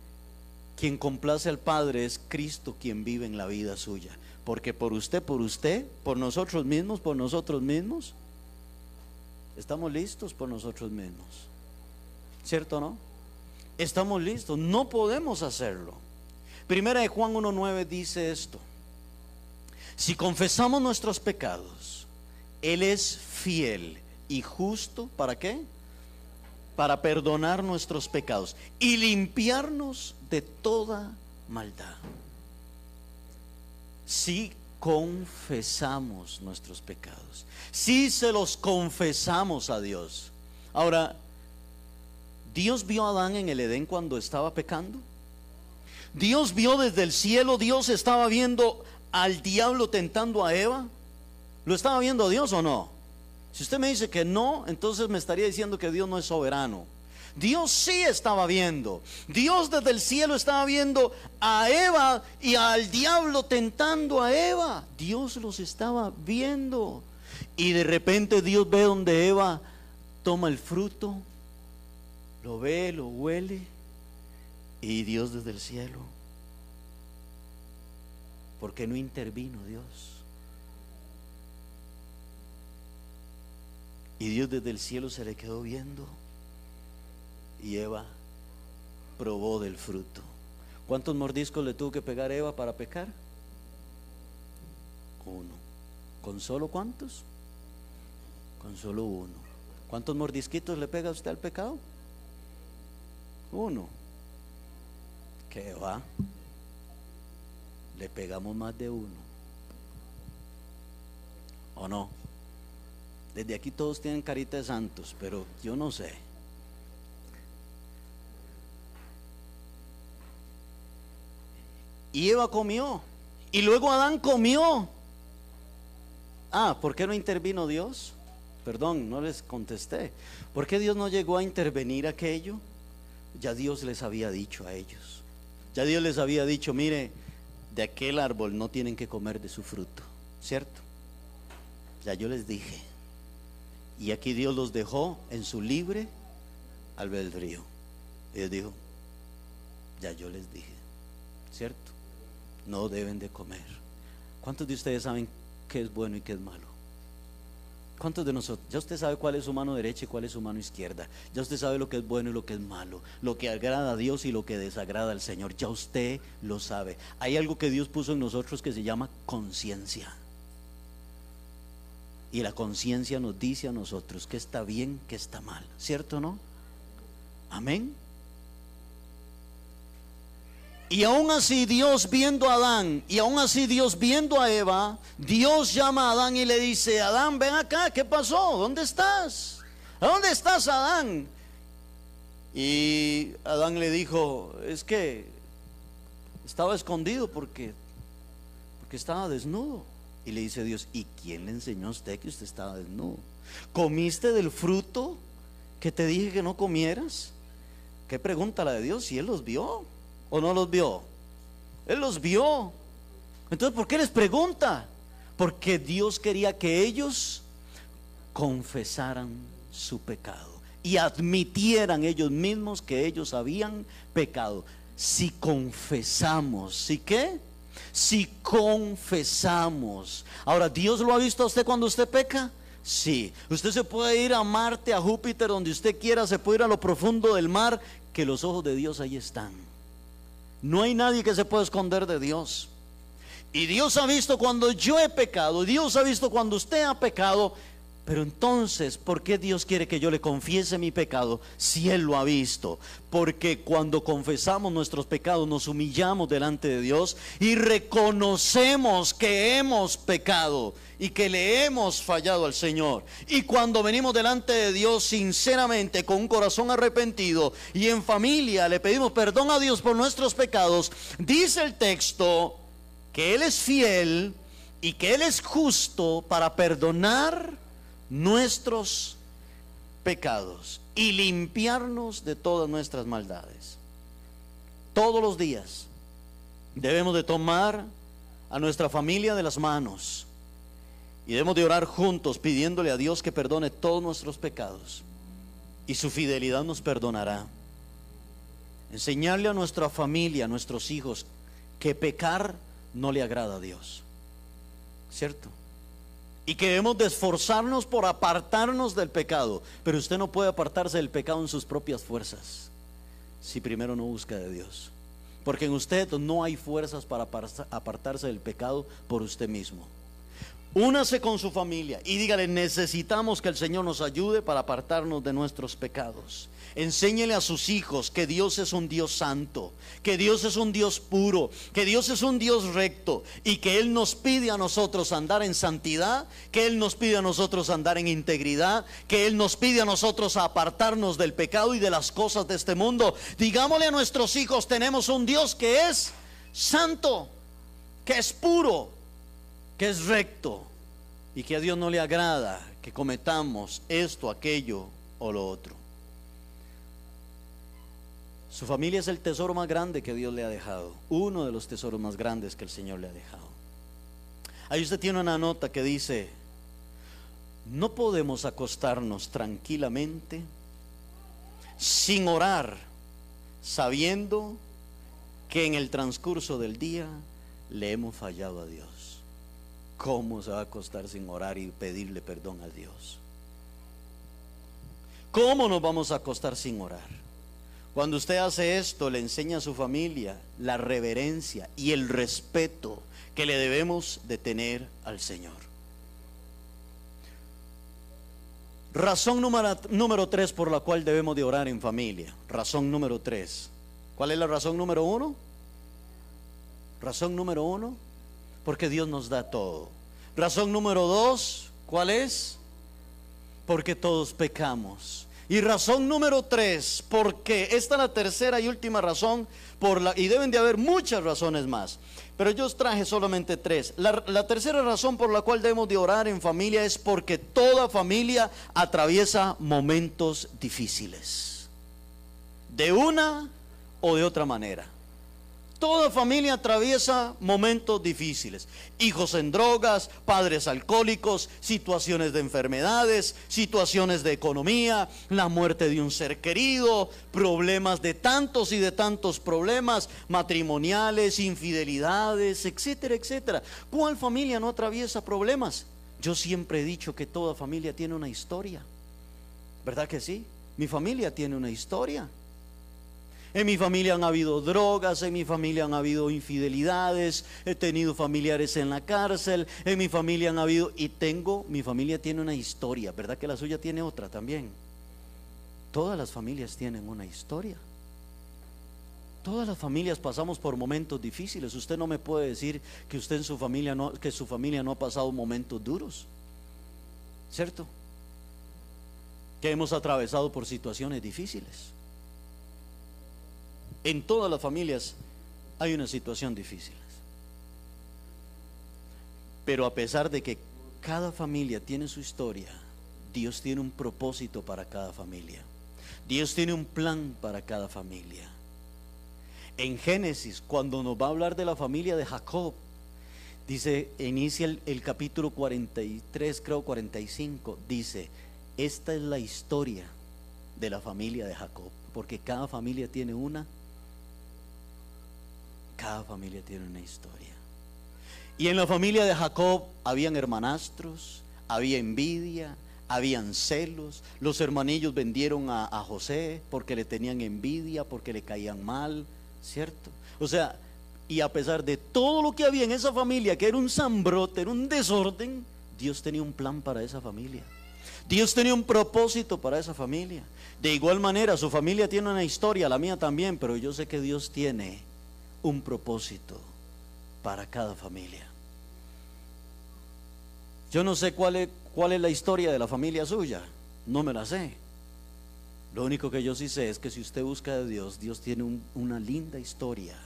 Quien complace al Padre es Cristo quien vive en la vida suya. Porque por usted, por usted, por nosotros mismos, por nosotros mismos, estamos listos por nosotros mismos. ¿Cierto o no? Estamos listos, no podemos hacerlo. Primera de Juan 1.9 dice esto. Si confesamos nuestros pecados, Él es fiel y justo, ¿para qué? Para perdonar nuestros pecados y limpiarnos de toda maldad si confesamos nuestros pecados, si se los confesamos a Dios. Ahora, ¿Dios vio a Adán en el Edén cuando estaba pecando? Dios vio desde el cielo, Dios estaba viendo al diablo tentando a Eva. ¿Lo estaba viendo Dios o no? Si usted me dice que no, entonces me estaría diciendo que Dios no es soberano. Dios sí estaba viendo. Dios desde el cielo estaba viendo a Eva y al diablo tentando a Eva. Dios los estaba viendo. Y de repente Dios ve donde Eva toma el fruto, lo ve, lo huele. Y Dios desde el cielo. Porque no intervino Dios? Y Dios desde el cielo se le quedó viendo y Eva probó del fruto. ¿Cuántos mordiscos le tuvo que pegar Eva para pecar? Uno. ¿Con solo cuántos? Con solo uno. ¿Cuántos mordisquitos le pega usted al pecado? Uno. ¿Qué va? Le pegamos más de uno. ¿O no? Desde aquí todos tienen carita de santos, pero yo no sé. Y Eva comió. Y luego Adán comió. Ah, ¿por qué no intervino Dios? Perdón, no les contesté. ¿Por qué Dios no llegó a intervenir aquello? Ya Dios les había dicho a ellos. Ya Dios les había dicho, mire, de aquel árbol no tienen que comer de su fruto, ¿cierto? Ya yo les dije. Y aquí Dios los dejó en su libre albedrío. Y Dios dijo, ya yo les dije, ¿cierto? no deben de comer. ¿Cuántos de ustedes saben qué es bueno y qué es malo? ¿Cuántos de nosotros? Ya usted sabe cuál es su mano derecha y cuál es su mano izquierda. Ya usted sabe lo que es bueno y lo que es malo. Lo que agrada a Dios y lo que desagrada al Señor. Ya usted lo sabe. Hay algo que Dios puso en nosotros que se llama conciencia. Y la conciencia nos dice a nosotros que está bien, que está mal. ¿Cierto o no? Amén. Y aún así Dios viendo a Adán, y aún así Dios viendo a Eva, Dios llama a Adán y le dice, Adán, ven acá, ¿qué pasó? ¿Dónde estás? ¿A dónde estás, Adán? Y Adán le dijo, es que estaba escondido porque, porque estaba desnudo. Y le dice Dios, ¿y quién le enseñó a usted que usted estaba desnudo? ¿Comiste del fruto que te dije que no comieras? ¿Qué pregunta la de Dios si Él los vio? ¿O no los vio? Él los vio. Entonces, ¿por qué les pregunta? Porque Dios quería que ellos confesaran su pecado y admitieran ellos mismos que ellos habían pecado. Si confesamos, ¿sí qué? Si confesamos. Ahora, ¿Dios lo ha visto a usted cuando usted peca? Sí. Usted se puede ir a Marte, a Júpiter, donde usted quiera, se puede ir a lo profundo del mar, que los ojos de Dios ahí están. No hay nadie que se pueda esconder de Dios. Y Dios ha visto cuando yo he pecado, Dios ha visto cuando usted ha pecado, pero entonces, ¿por qué Dios quiere que yo le confiese mi pecado si Él lo ha visto? Porque cuando confesamos nuestros pecados nos humillamos delante de Dios y reconocemos que hemos pecado y que le hemos fallado al Señor. Y cuando venimos delante de Dios sinceramente, con un corazón arrepentido y en familia le pedimos perdón a Dios por nuestros pecados, dice el texto que Él es fiel y que Él es justo para perdonar nuestros pecados y limpiarnos de todas nuestras maldades. Todos los días debemos de tomar a nuestra familia de las manos y debemos de orar juntos pidiéndole a Dios que perdone todos nuestros pecados y su fidelidad nos perdonará. Enseñarle a nuestra familia, a nuestros hijos, que pecar no le agrada a Dios. ¿Cierto? Y que debemos de esforzarnos por apartarnos del pecado. Pero usted no puede apartarse del pecado en sus propias fuerzas si primero no busca de Dios. Porque en usted no hay fuerzas para apartarse del pecado por usted mismo. Únase con su familia y dígale, necesitamos que el Señor nos ayude para apartarnos de nuestros pecados. Enséñele a sus hijos que Dios es un Dios santo, que Dios es un Dios puro, que Dios es un Dios recto y que Él nos pide a nosotros andar en santidad, que Él nos pide a nosotros andar en integridad, que Él nos pide a nosotros apartarnos del pecado y de las cosas de este mundo. Digámosle a nuestros hijos, tenemos un Dios que es santo, que es puro, que es recto y que a Dios no le agrada que cometamos esto, aquello o lo otro. Su familia es el tesoro más grande que Dios le ha dejado. Uno de los tesoros más grandes que el Señor le ha dejado. Ahí usted tiene una nota que dice, no podemos acostarnos tranquilamente sin orar, sabiendo que en el transcurso del día le hemos fallado a Dios. ¿Cómo se va a acostar sin orar y pedirle perdón a Dios? ¿Cómo nos vamos a acostar sin orar? Cuando usted hace esto, le enseña a su familia la reverencia y el respeto que le debemos de tener al Señor. Razón número, número tres por la cual debemos de orar en familia. Razón número tres. ¿Cuál es la razón número uno? Razón número uno, porque Dios nos da todo. Razón número dos, ¿cuál es? Porque todos pecamos y razón número tres, porque esta es la tercera y última razón, por la, y deben de haber muchas razones más, pero yo os traje solamente tres. La, la tercera razón por la cual debemos de orar en familia es porque toda familia atraviesa momentos difíciles, de una o de otra manera. Toda familia atraviesa momentos difíciles. Hijos en drogas, padres alcohólicos, situaciones de enfermedades, situaciones de economía, la muerte de un ser querido, problemas de tantos y de tantos problemas matrimoniales, infidelidades, etcétera, etcétera. ¿Cuál familia no atraviesa problemas? Yo siempre he dicho que toda familia tiene una historia. ¿Verdad que sí? Mi familia tiene una historia. En mi familia han habido drogas, en mi familia han habido infidelidades, he tenido familiares en la cárcel, en mi familia han habido, y tengo, mi familia tiene una historia, ¿verdad que la suya tiene otra también? Todas las familias tienen una historia. Todas las familias pasamos por momentos difíciles. Usted no me puede decir que usted en su familia no, que su familia no ha pasado momentos duros. ¿Cierto? Que hemos atravesado por situaciones difíciles. En todas las familias hay una situación difícil. Pero a pesar de que cada familia tiene su historia, Dios tiene un propósito para cada familia. Dios tiene un plan para cada familia. En Génesis, cuando nos va a hablar de la familia de Jacob, dice, inicia el, capítulo 43, creo 45, dice, esta es la historia de la familia de Jacob, porque cada familia tiene una cada familia tiene una historia. Y en la familia de Jacob habían hermanastros, había envidia, habían celos. Los hermanillos vendieron a, a, José porque le tenían envidia, porque le caían mal, ¿cierto? O sea, Y a pesar de todo lo que había en esa familia, que era un zambrote, era un desorden, Dios tenía un plan para esa familia. Dios tenía un propósito para esa familia. De igual manera, su familia tiene una historia, la mía también, pero yo sé que Dios tiene un propósito para cada familia. Yo no sé cuál es, cuál es la historia de la familia suya, no me la sé. Lo único que yo sí sé es que si usted busca de Dios, Dios tiene una linda historia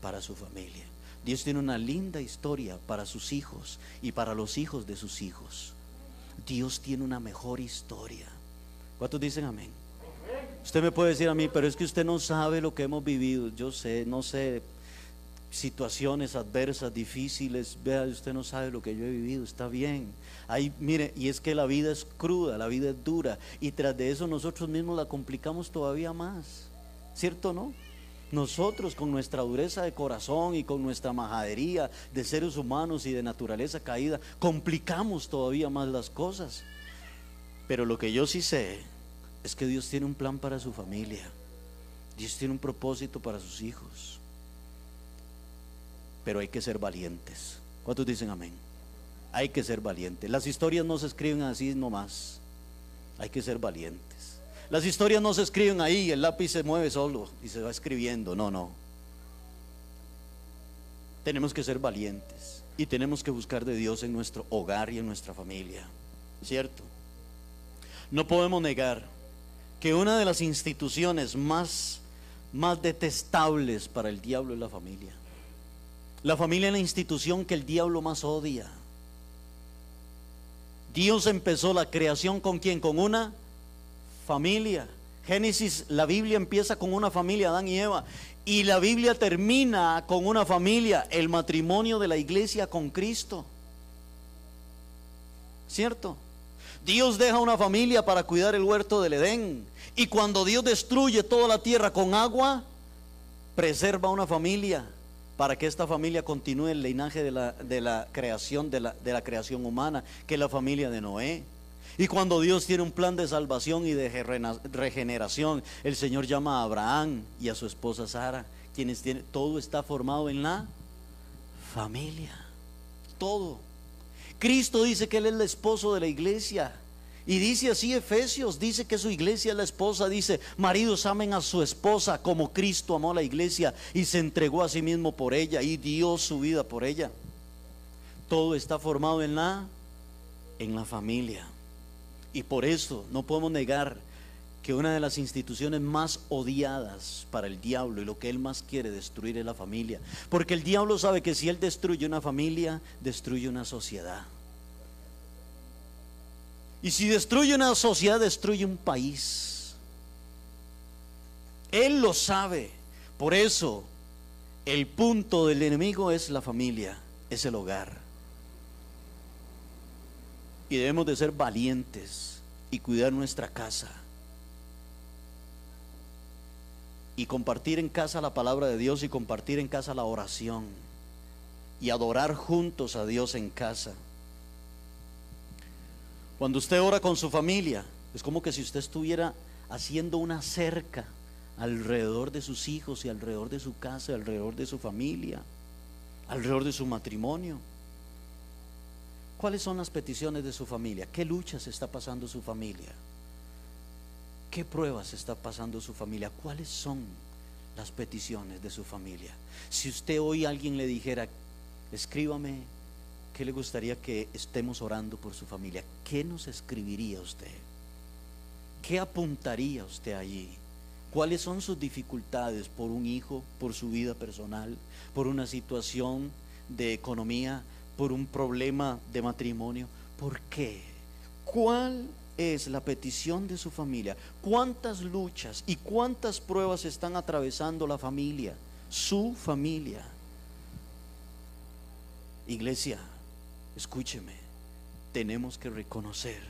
para su familia. Dios tiene una linda historia para sus hijos y para los hijos de sus hijos. Dios tiene una mejor historia. ¿Cuántos dicen amén? Usted me puede decir a mí, pero es que usted no sabe lo que hemos vivido. Yo sé, no sé, situaciones adversas, difíciles. Vea, usted no sabe lo que yo he vivido. Está bien. Ahí, mire, y es que la vida es cruda, la vida es dura. Y tras de eso nosotros mismos la complicamos todavía más. ¿Cierto no? Nosotros con nuestra dureza de corazón y con nuestra majadería de seres humanos y de naturaleza caída, complicamos todavía más las cosas. Pero lo que yo sí sé es que Dios tiene un plan para su familia. Dios tiene un propósito para sus hijos. Pero hay que ser valientes. ¿Cuántos dicen amén? Hay que ser valientes. Las historias no se escriben así nomás. Hay que ser valientes. Las historias no se escriben ahí, el lápiz se mueve solo y se va escribiendo. No, no. Tenemos que ser valientes y tenemos que buscar de Dios en nuestro hogar y en nuestra familia. ¿Cierto? No podemos negar que una de las instituciones más, más detestables para el diablo es la familia. La familia es la institución que el diablo más odia. Dios empezó la creación con quién? Con una familia. Génesis, la Biblia empieza con una familia, Adán y Eva, y la Biblia termina con una familia, el matrimonio de la iglesia con Cristo. ¿Cierto? Dios deja una familia para cuidar el huerto del Edén. Y cuando Dios destruye toda la tierra con agua, preserva una familia para que esta familia continúe el linaje de la, de la creación, de la, de la creación humana, que es la familia de Noé. Y cuando Dios tiene un plan de salvación y de regeneración, el Señor llama a Abraham y a su esposa Sara, quienes todo está formado en la familia. Todo. Cristo dice que Él es el esposo de la iglesia. Y dice así Efesios, dice que su iglesia es la esposa, dice, maridos amen a su esposa como Cristo amó a la iglesia y se entregó a sí mismo por ella y dio su vida por ella. Todo está formado en la en la familia. Y por eso no podemos negar que una de las instituciones más odiadas para el diablo y lo que él más quiere destruir es la familia. Porque el diablo sabe que si él destruye una familia, destruye una sociedad. Y si destruye una sociedad, destruye un país. Él lo sabe. Por eso, el punto del enemigo es la familia, es el hogar. Y debemos de ser valientes y cuidar nuestra casa. Y compartir en casa la palabra de Dios y compartir en casa la oración. Y adorar juntos a Dios en casa. Cuando usted ora con su familia, es como que si usted estuviera haciendo una cerca alrededor de sus hijos y alrededor de su casa, alrededor de su familia, alrededor de su matrimonio. ¿Cuáles son las peticiones de su familia? ¿Qué luchas está pasando su familia? ¿Qué pruebas está pasando su familia? ¿Cuáles son las peticiones de su familia? Si usted hoy alguien le dijera, escríbame, ¿qué le gustaría que estemos orando por su familia? ¿Qué nos escribiría usted? ¿Qué apuntaría usted allí? ¿Cuáles son sus dificultades por un hijo, por su vida personal, por una situación de economía, por un problema de matrimonio. ¿Por qué? ¿Cuál es la petición de su familia? ¿Cuántas luchas y cuántas pruebas están atravesando la familia? Su familia. Iglesia, escúcheme, tenemos que reconocer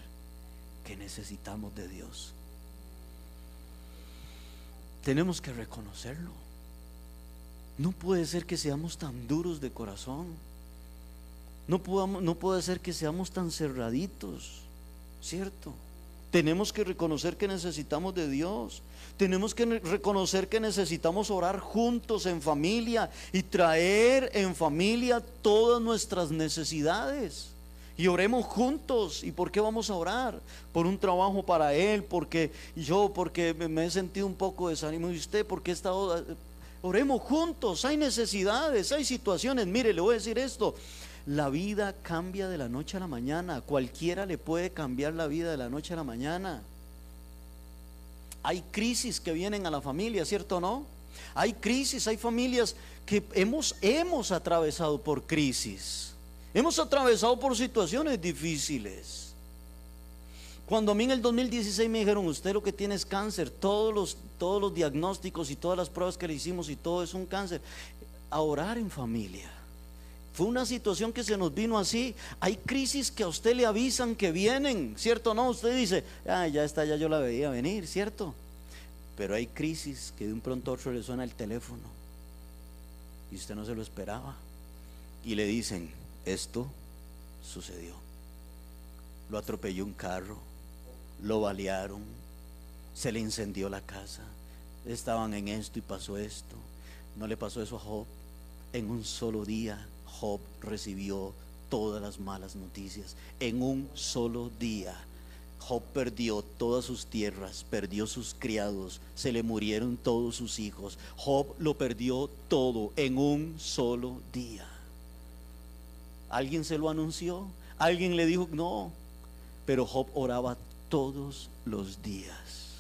que necesitamos de Dios. Tenemos que reconocerlo. No puede ser que seamos tan duros de corazón. No, podamos, no puede ser que seamos tan cerraditos, ¿cierto? Tenemos que reconocer que necesitamos de Dios. Tenemos que reconocer que necesitamos orar juntos en familia y traer en familia todas nuestras necesidades. Y oremos juntos. ¿Y por qué vamos a orar? Por un trabajo para Él, porque yo, porque me he sentido un poco desanimado. ¿Y usted? Porque he estado... Oremos juntos. Hay necesidades, hay situaciones. Mire, le voy a decir esto. La vida cambia de la noche a la mañana. Cualquiera le puede cambiar la vida de la noche a la mañana. Hay crisis que vienen a la familia, ¿cierto o no? Hay crisis, hay familias que hemos, hemos atravesado por crisis. Hemos atravesado por situaciones difíciles. Cuando a mí en el 2016 me dijeron, usted lo que tiene es cáncer, todos los, todos los diagnósticos y todas las pruebas que le hicimos y todo es un cáncer, a orar en familia. Fue una situación que se nos vino así. Hay crisis que a usted le avisan que vienen, ¿cierto no? Usted dice, ah, ya está, ya yo la veía venir, ¿cierto? Pero hay crisis que de un pronto a otro le suena el teléfono y usted no se lo esperaba. Y le dicen, esto sucedió. Lo atropelló un carro, lo balearon, se le incendió la casa, estaban en esto y pasó esto. No le pasó eso a Job. En un solo día Job recibió todas las malas noticias. En un solo día, Job perdió todas sus tierras, perdió sus criados, se le murieron todos sus hijos. Job lo perdió todo en un solo día. ¿Alguien se lo anunció? ¿Alguien le dijo no? Pero Job oraba todos los días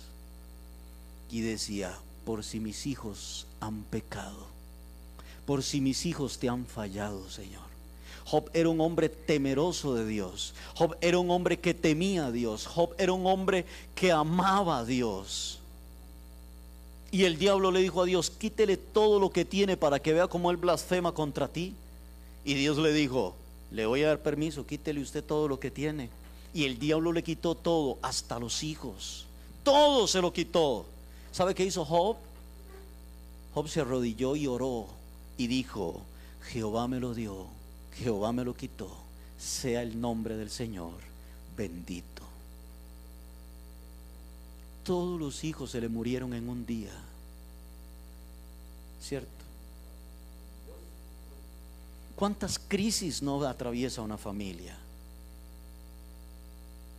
y decía, por si mis hijos han pecado por si mis hijos te han fallado, Señor. Job era un hombre temeroso de Dios. Job era un hombre que temía a Dios. Job era un hombre que amaba a Dios. Y el diablo le dijo a Dios, quítele todo lo que tiene para que vea cómo él blasfema contra ti. Y Dios le dijo, le voy a dar permiso, quítele usted todo lo que tiene. Y el diablo le quitó todo, hasta los hijos. Todo se lo quitó. ¿Sabe qué hizo Job? Job se arrodilló y oró y dijo, Jehová me lo dio, Jehová me lo quitó, sea el nombre del Señor bendito. Todos los hijos se le murieron en un día, ¿cierto? ¿Cuántas crisis no atraviesa una familia?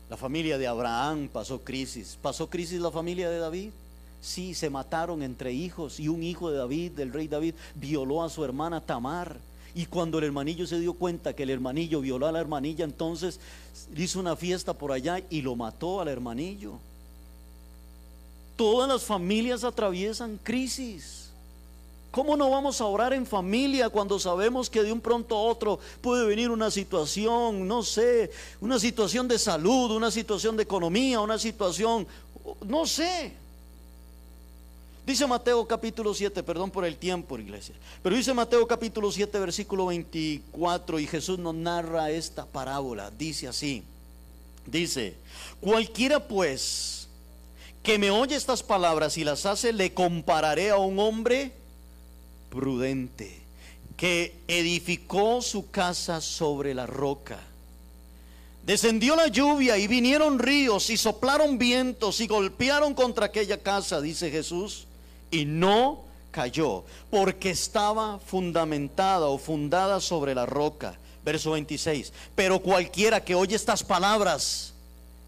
La familia de Abraham pasó crisis. ¿Pasó crisis la familia de David? Sí, se mataron entre hijos y un hijo de David, del rey David, violó a su hermana Tamar. Y cuando el hermanillo se dio cuenta que el hermanillo violó a la hermanilla, entonces hizo una fiesta por allá y lo mató al hermanillo. Todas las familias atraviesan crisis. ¿Cómo no vamos a orar en familia cuando sabemos que de un pronto a otro puede venir una situación, no sé, una situación de salud, una situación de economía, una situación, no sé, Dice Mateo capítulo 7, perdón por el tiempo, iglesia. Pero dice Mateo capítulo 7, versículo 24, y Jesús nos narra esta parábola. Dice así: Dice, cualquiera pues que me oye estas palabras y las hace, le compararé a un hombre prudente que edificó su casa sobre la roca. Descendió la lluvia y vinieron ríos y soplaron vientos y golpearon contra aquella casa, dice Jesús y no cayó, porque estaba fundamentada o fundada sobre la roca. Verso 26. Pero cualquiera que oye estas palabras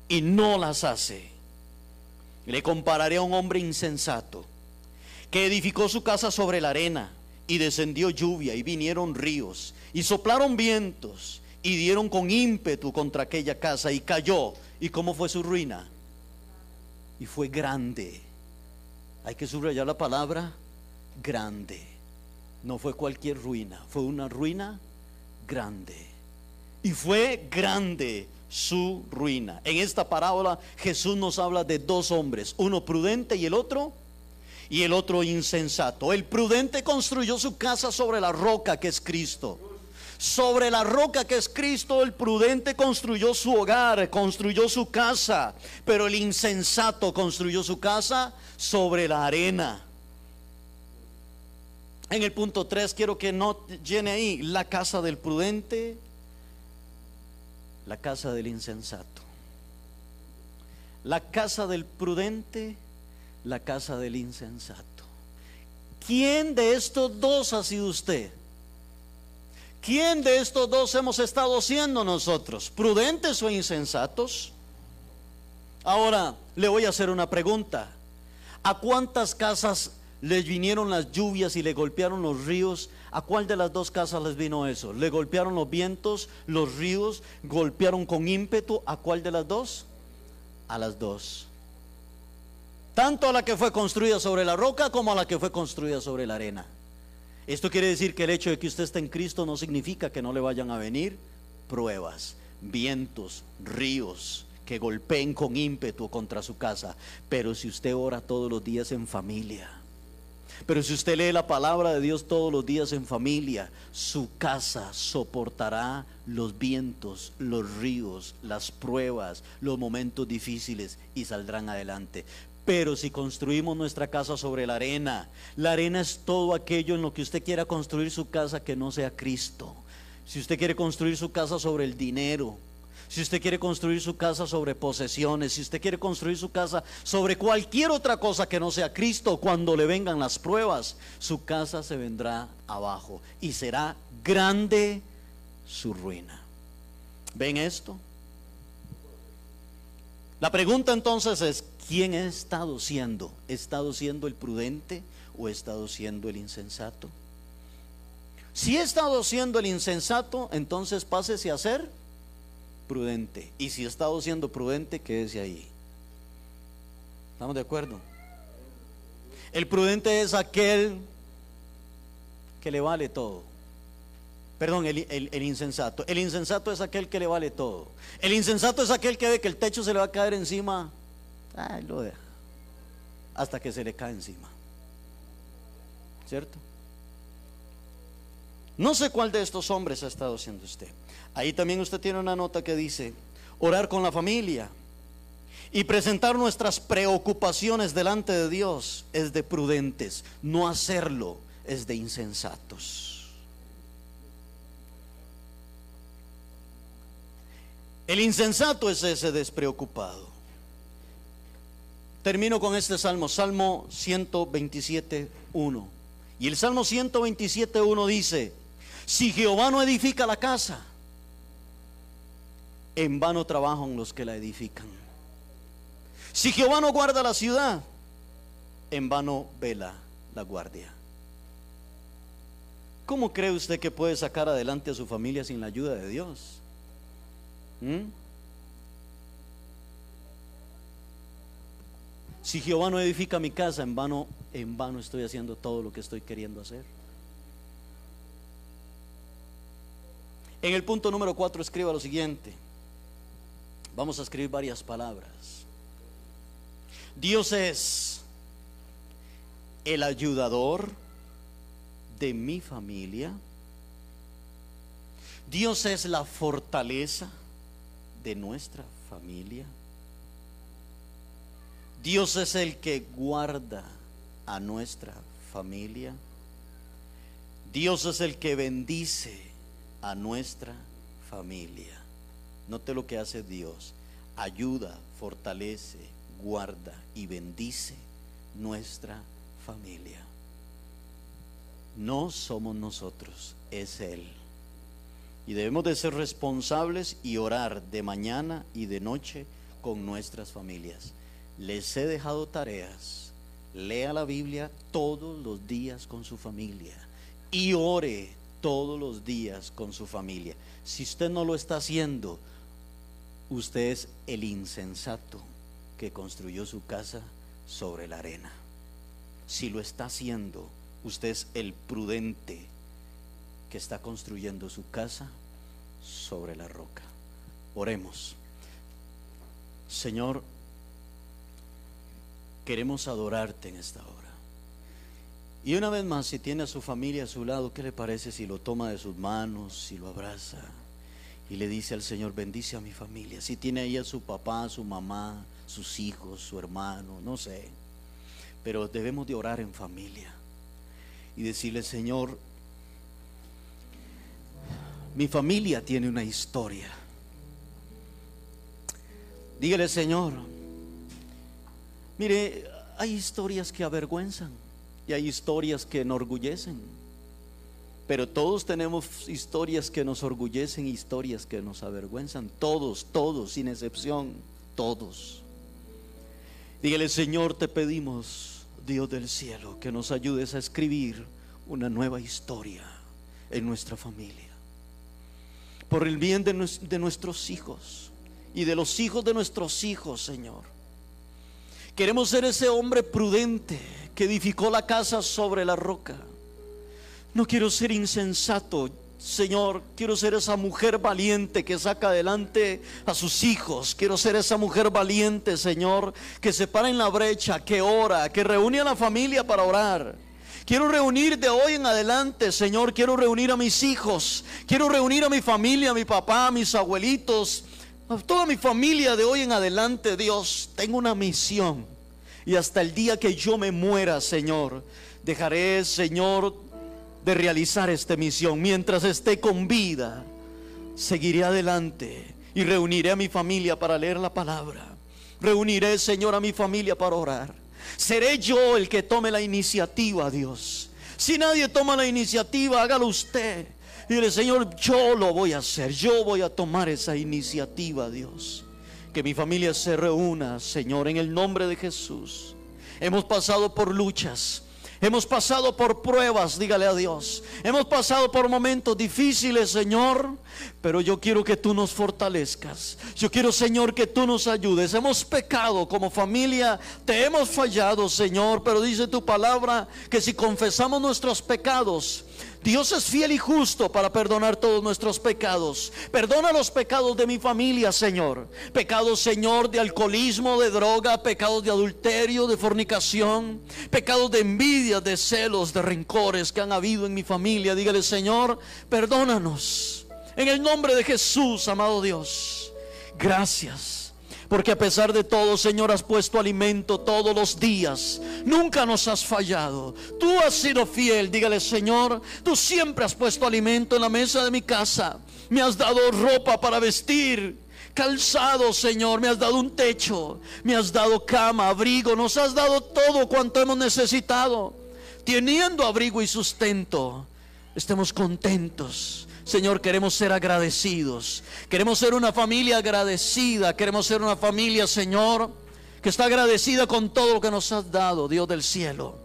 y no las hace, le compararé a un hombre insensato que edificó su casa sobre la arena y descendió lluvia y vinieron ríos y soplaron vientos y dieron con ímpetu contra aquella casa y cayó. ¿Y cómo fue su ruina? Y fue grande. Hay que subrayar la palabra grande. No fue cualquier ruina, fue una ruina grande. Y fue grande su ruina. En esta parábola Jesús nos habla de dos hombres, uno prudente y el otro y el otro insensato. El prudente construyó su casa sobre la roca que es Cristo. Sobre la roca que es Cristo, el prudente construyó su hogar, construyó su casa, pero el insensato construyó su casa sobre la arena. En el punto 3 quiero que no llene ahí la casa del prudente, la casa del insensato. La casa del prudente, la casa del insensato. ¿Quién de estos dos ha sido usted? ¿Quién de estos dos hemos estado siendo nosotros? ¿Prudentes o insensatos? Ahora le voy a hacer una pregunta. ¿A cuántas casas les vinieron las lluvias y le golpearon los ríos? ¿A cuál de las dos casas les vino eso? ¿Le golpearon los vientos, los ríos, golpearon con ímpetu? ¿A cuál de las dos? A las dos. Tanto a la que fue construida sobre la roca como a la que fue construida sobre la arena. Esto quiere decir que el hecho de que usted esté en Cristo no significa que no le vayan a venir pruebas, vientos, ríos que golpeen con ímpetu contra su casa. Pero si usted ora todos los días en familia, pero si usted lee la palabra de Dios todos los días en familia, su casa soportará los vientos, los ríos, las pruebas, los momentos difíciles y saldrán adelante. Pero si construimos nuestra casa sobre la arena, la arena es todo aquello en lo que usted quiera construir su casa que no sea Cristo. Si usted quiere construir su casa sobre el dinero, si usted quiere construir su casa sobre posesiones, si usted quiere construir su casa sobre cualquier otra cosa que no sea Cristo, cuando le vengan las pruebas, su casa se vendrá abajo y será grande su ruina. ¿Ven esto? La pregunta entonces es, ¿quién he estado siendo? ¿He estado siendo el prudente o he estado siendo el insensato? Si he estado siendo el insensato, entonces pásese a ser prudente. Y si he estado siendo prudente, quédese ahí. ¿Estamos de acuerdo? El prudente es aquel que le vale todo. Perdón, el, insensato. El insensato es aquel que le vale todo. El insensato es aquel que ve que el techo se le va a caer encima. Ay, lo deja. Hasta que se le cae encima. ¿Cierto? No sé cuál de estos hombres ha estado siendo usted. Ahí también usted tiene una nota que dice, orar con la familia y presentar nuestras preocupaciones delante de Dios es de prudentes. No hacerlo es de insensatos. El insensato es ese despreocupado. Termino con este salmo, Salmo 127, 1. Y el Salmo 127, 1 dice, si Jehová no edifica la casa, en vano trabajan los que la edifican. Si Jehová no guarda la ciudad, en vano vela la guardia. ¿Cómo cree usted que puede sacar adelante a su familia sin la ayuda de Dios? ¿Mm? Si Jehová no edifica mi casa, en vano, en vano estoy haciendo todo lo que estoy queriendo hacer. En el punto número 4 escriba lo siguiente. Vamos a escribir varias palabras. Dios es el ayudador de mi familia. Dios es la fortaleza de nuestra familia. Dios es el que guarda a nuestra familia. Dios es el que bendice a nuestra familia. Note lo que hace Dios. Ayuda, fortalece, guarda y bendice nuestra familia. No somos nosotros, es Él. Y debemos de ser responsables y orar de mañana y de noche con nuestras familias. Les he dejado tareas. Lea la Biblia todos los días con su familia y ore todos los días con su familia. Si usted no lo está haciendo, usted es el insensato que construyó su casa sobre la arena. Si lo está haciendo, usted es el prudente que está construyendo su casa sobre la roca. Oremos. Señor, queremos adorarte en esta hora. Y una vez más, si tiene a su familia a su lado, ¿qué le parece si lo toma de sus manos, si lo abraza y le dice al Señor, bendice a mi familia? Si tiene ahí a su papá, su mamá, sus hijos, su hermano, no sé. Pero debemos de orar en familia y decirle, Señor, mi familia tiene una historia. Dígale, Señor, Mire, hay historias que avergüenzan y hay historias que enorgullecen. Pero todos tenemos historias que nos orgullecen, historias que nos avergüenzan. Todos, todos, sin excepción, todos. Dígale, Señor, te pedimos, Dios del cielo, que nos ayudes a escribir una nueva historia en nuestra familia. Por el bien de, de nuestros hijos y de los hijos de nuestros hijos, Señor. Queremos ser ese hombre prudente que edificó la casa sobre la roca. No quiero ser insensato, Señor, quiero ser esa mujer valiente que saca adelante a sus hijos. Quiero ser esa mujer valiente, Señor, que se para en la brecha, que ora, que reúne a la familia para orar. Quiero reunir de hoy en adelante, Señor, quiero reunir a mis hijos, quiero reunir a mi familia, a mi papá, a mis abuelitos, toda mi familia de hoy en adelante, Dios. Tengo una misión. Y hasta el día que yo me muera, Señor, dejaré, Señor, de realizar esta misión. Mientras esté con vida, seguiré adelante y reuniré a mi familia para leer la palabra. Reuniré, Señor, a mi familia para orar. Seré yo el que tome la iniciativa, Dios. Si nadie toma la iniciativa, hágalo usted. Y Señor, yo lo voy a hacer. Yo voy a tomar esa iniciativa, Dios. Que mi familia se reúna, Señor, en el nombre de Jesús. Hemos pasado por luchas. Hemos pasado por pruebas, dígale a Dios. Hemos pasado por momentos difíciles, Señor. Pero yo quiero que tú nos fortalezcas. Yo quiero, Señor, que tú nos ayudes. Hemos pecado como familia. Te hemos fallado, Señor. Pero dice tu palabra que si confesamos nuestros pecados, Dios es fiel y justo para perdonar todos nuestros pecados. Perdona los pecados de mi familia, Señor. Pecados, Señor, de alcoholismo, de droga, pecados de adulterio, de fornicación, pecados de envidia, de celos, de rencores que han habido en mi familia. Dígale, Señor, perdónanos. En el nombre de Jesús, amado Dios. Gracias. Porque a pesar de todo, Señor, has puesto alimento todos los días. Nunca nos has fallado. Tú has sido fiel. Dígale, Señor, tú siempre has puesto alimento en la mesa de mi casa. Me has dado ropa para vestir. Calzado, Señor, me has dado un techo, me has dado cama, abrigo, nos has dado todo cuanto hemos necesitado. Teniendo abrigo y sustento, estemos contentos Señor, queremos ser agradecidos. Queremos ser una familia agradecida. Queremos ser una familia, Señor, que está agradecida con todo lo que nos has dado, Dios del cielo.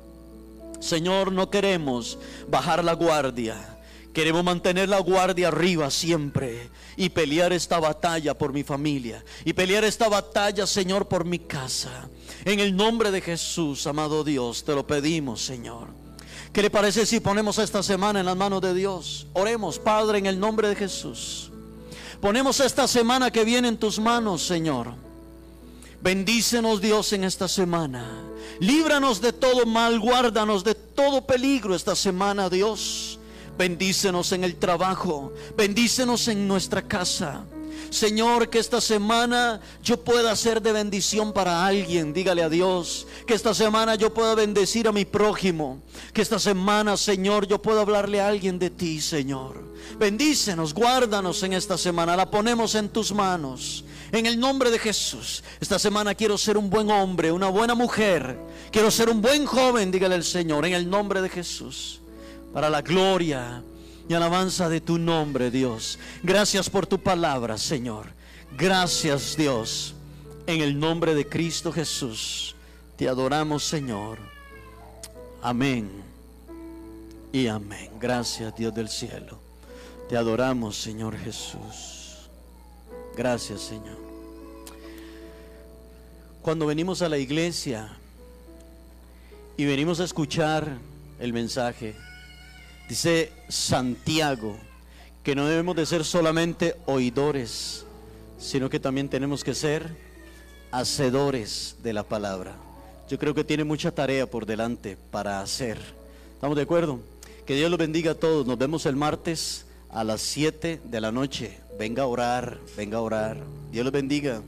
Señor, no queremos bajar la guardia. Queremos mantener la guardia arriba siempre y pelear esta batalla por mi familia y pelear esta batalla, Señor, por mi casa. En el nombre de Jesús, amado Dios, te lo pedimos, Señor. ¿Qué le parece si ponemos esta semana en las manos de Dios? Oremos, Padre, en el nombre de Jesús. Ponemos esta semana que viene en tus manos, Señor. Bendícenos, Dios, en esta semana. Líbranos de todo mal, guárdanos de todo peligro esta semana, Dios. Bendícenos en el trabajo, bendícenos en nuestra casa. Señor, que esta semana yo pueda ser de bendición para alguien. Dígale a Dios. Que esta semana yo pueda bendecir a mi prójimo. Que esta semana, Señor, yo pueda hablarle a alguien de ti, Señor. Bendícenos, guárdanos en esta semana. La ponemos en tus manos. En el nombre de Jesús. Esta semana quiero ser un buen hombre, una buena mujer. Quiero ser un buen joven, dígale al Señor. En el nombre de Jesús. Para la gloria y alabanza de tu nombre, Dios. Gracias por tu palabra, Señor. Gracias, Dios. En el nombre de Cristo Jesús, te adoramos, Señor. Amén. Y amén. Gracias, Dios del cielo. Te adoramos, Señor Jesús. Gracias, Señor. Cuando venimos a la iglesia y venimos a escuchar el mensaje, Dice Santiago que no debemos de ser solamente oidores, sino que también tenemos que ser hacedores de la palabra. Yo creo que tiene mucha tarea por delante para hacer. ¿Estamos de acuerdo? Que Dios los bendiga a todos. Nos vemos el martes a las 7 de la noche. Venga a orar, venga a orar. Dios los bendiga.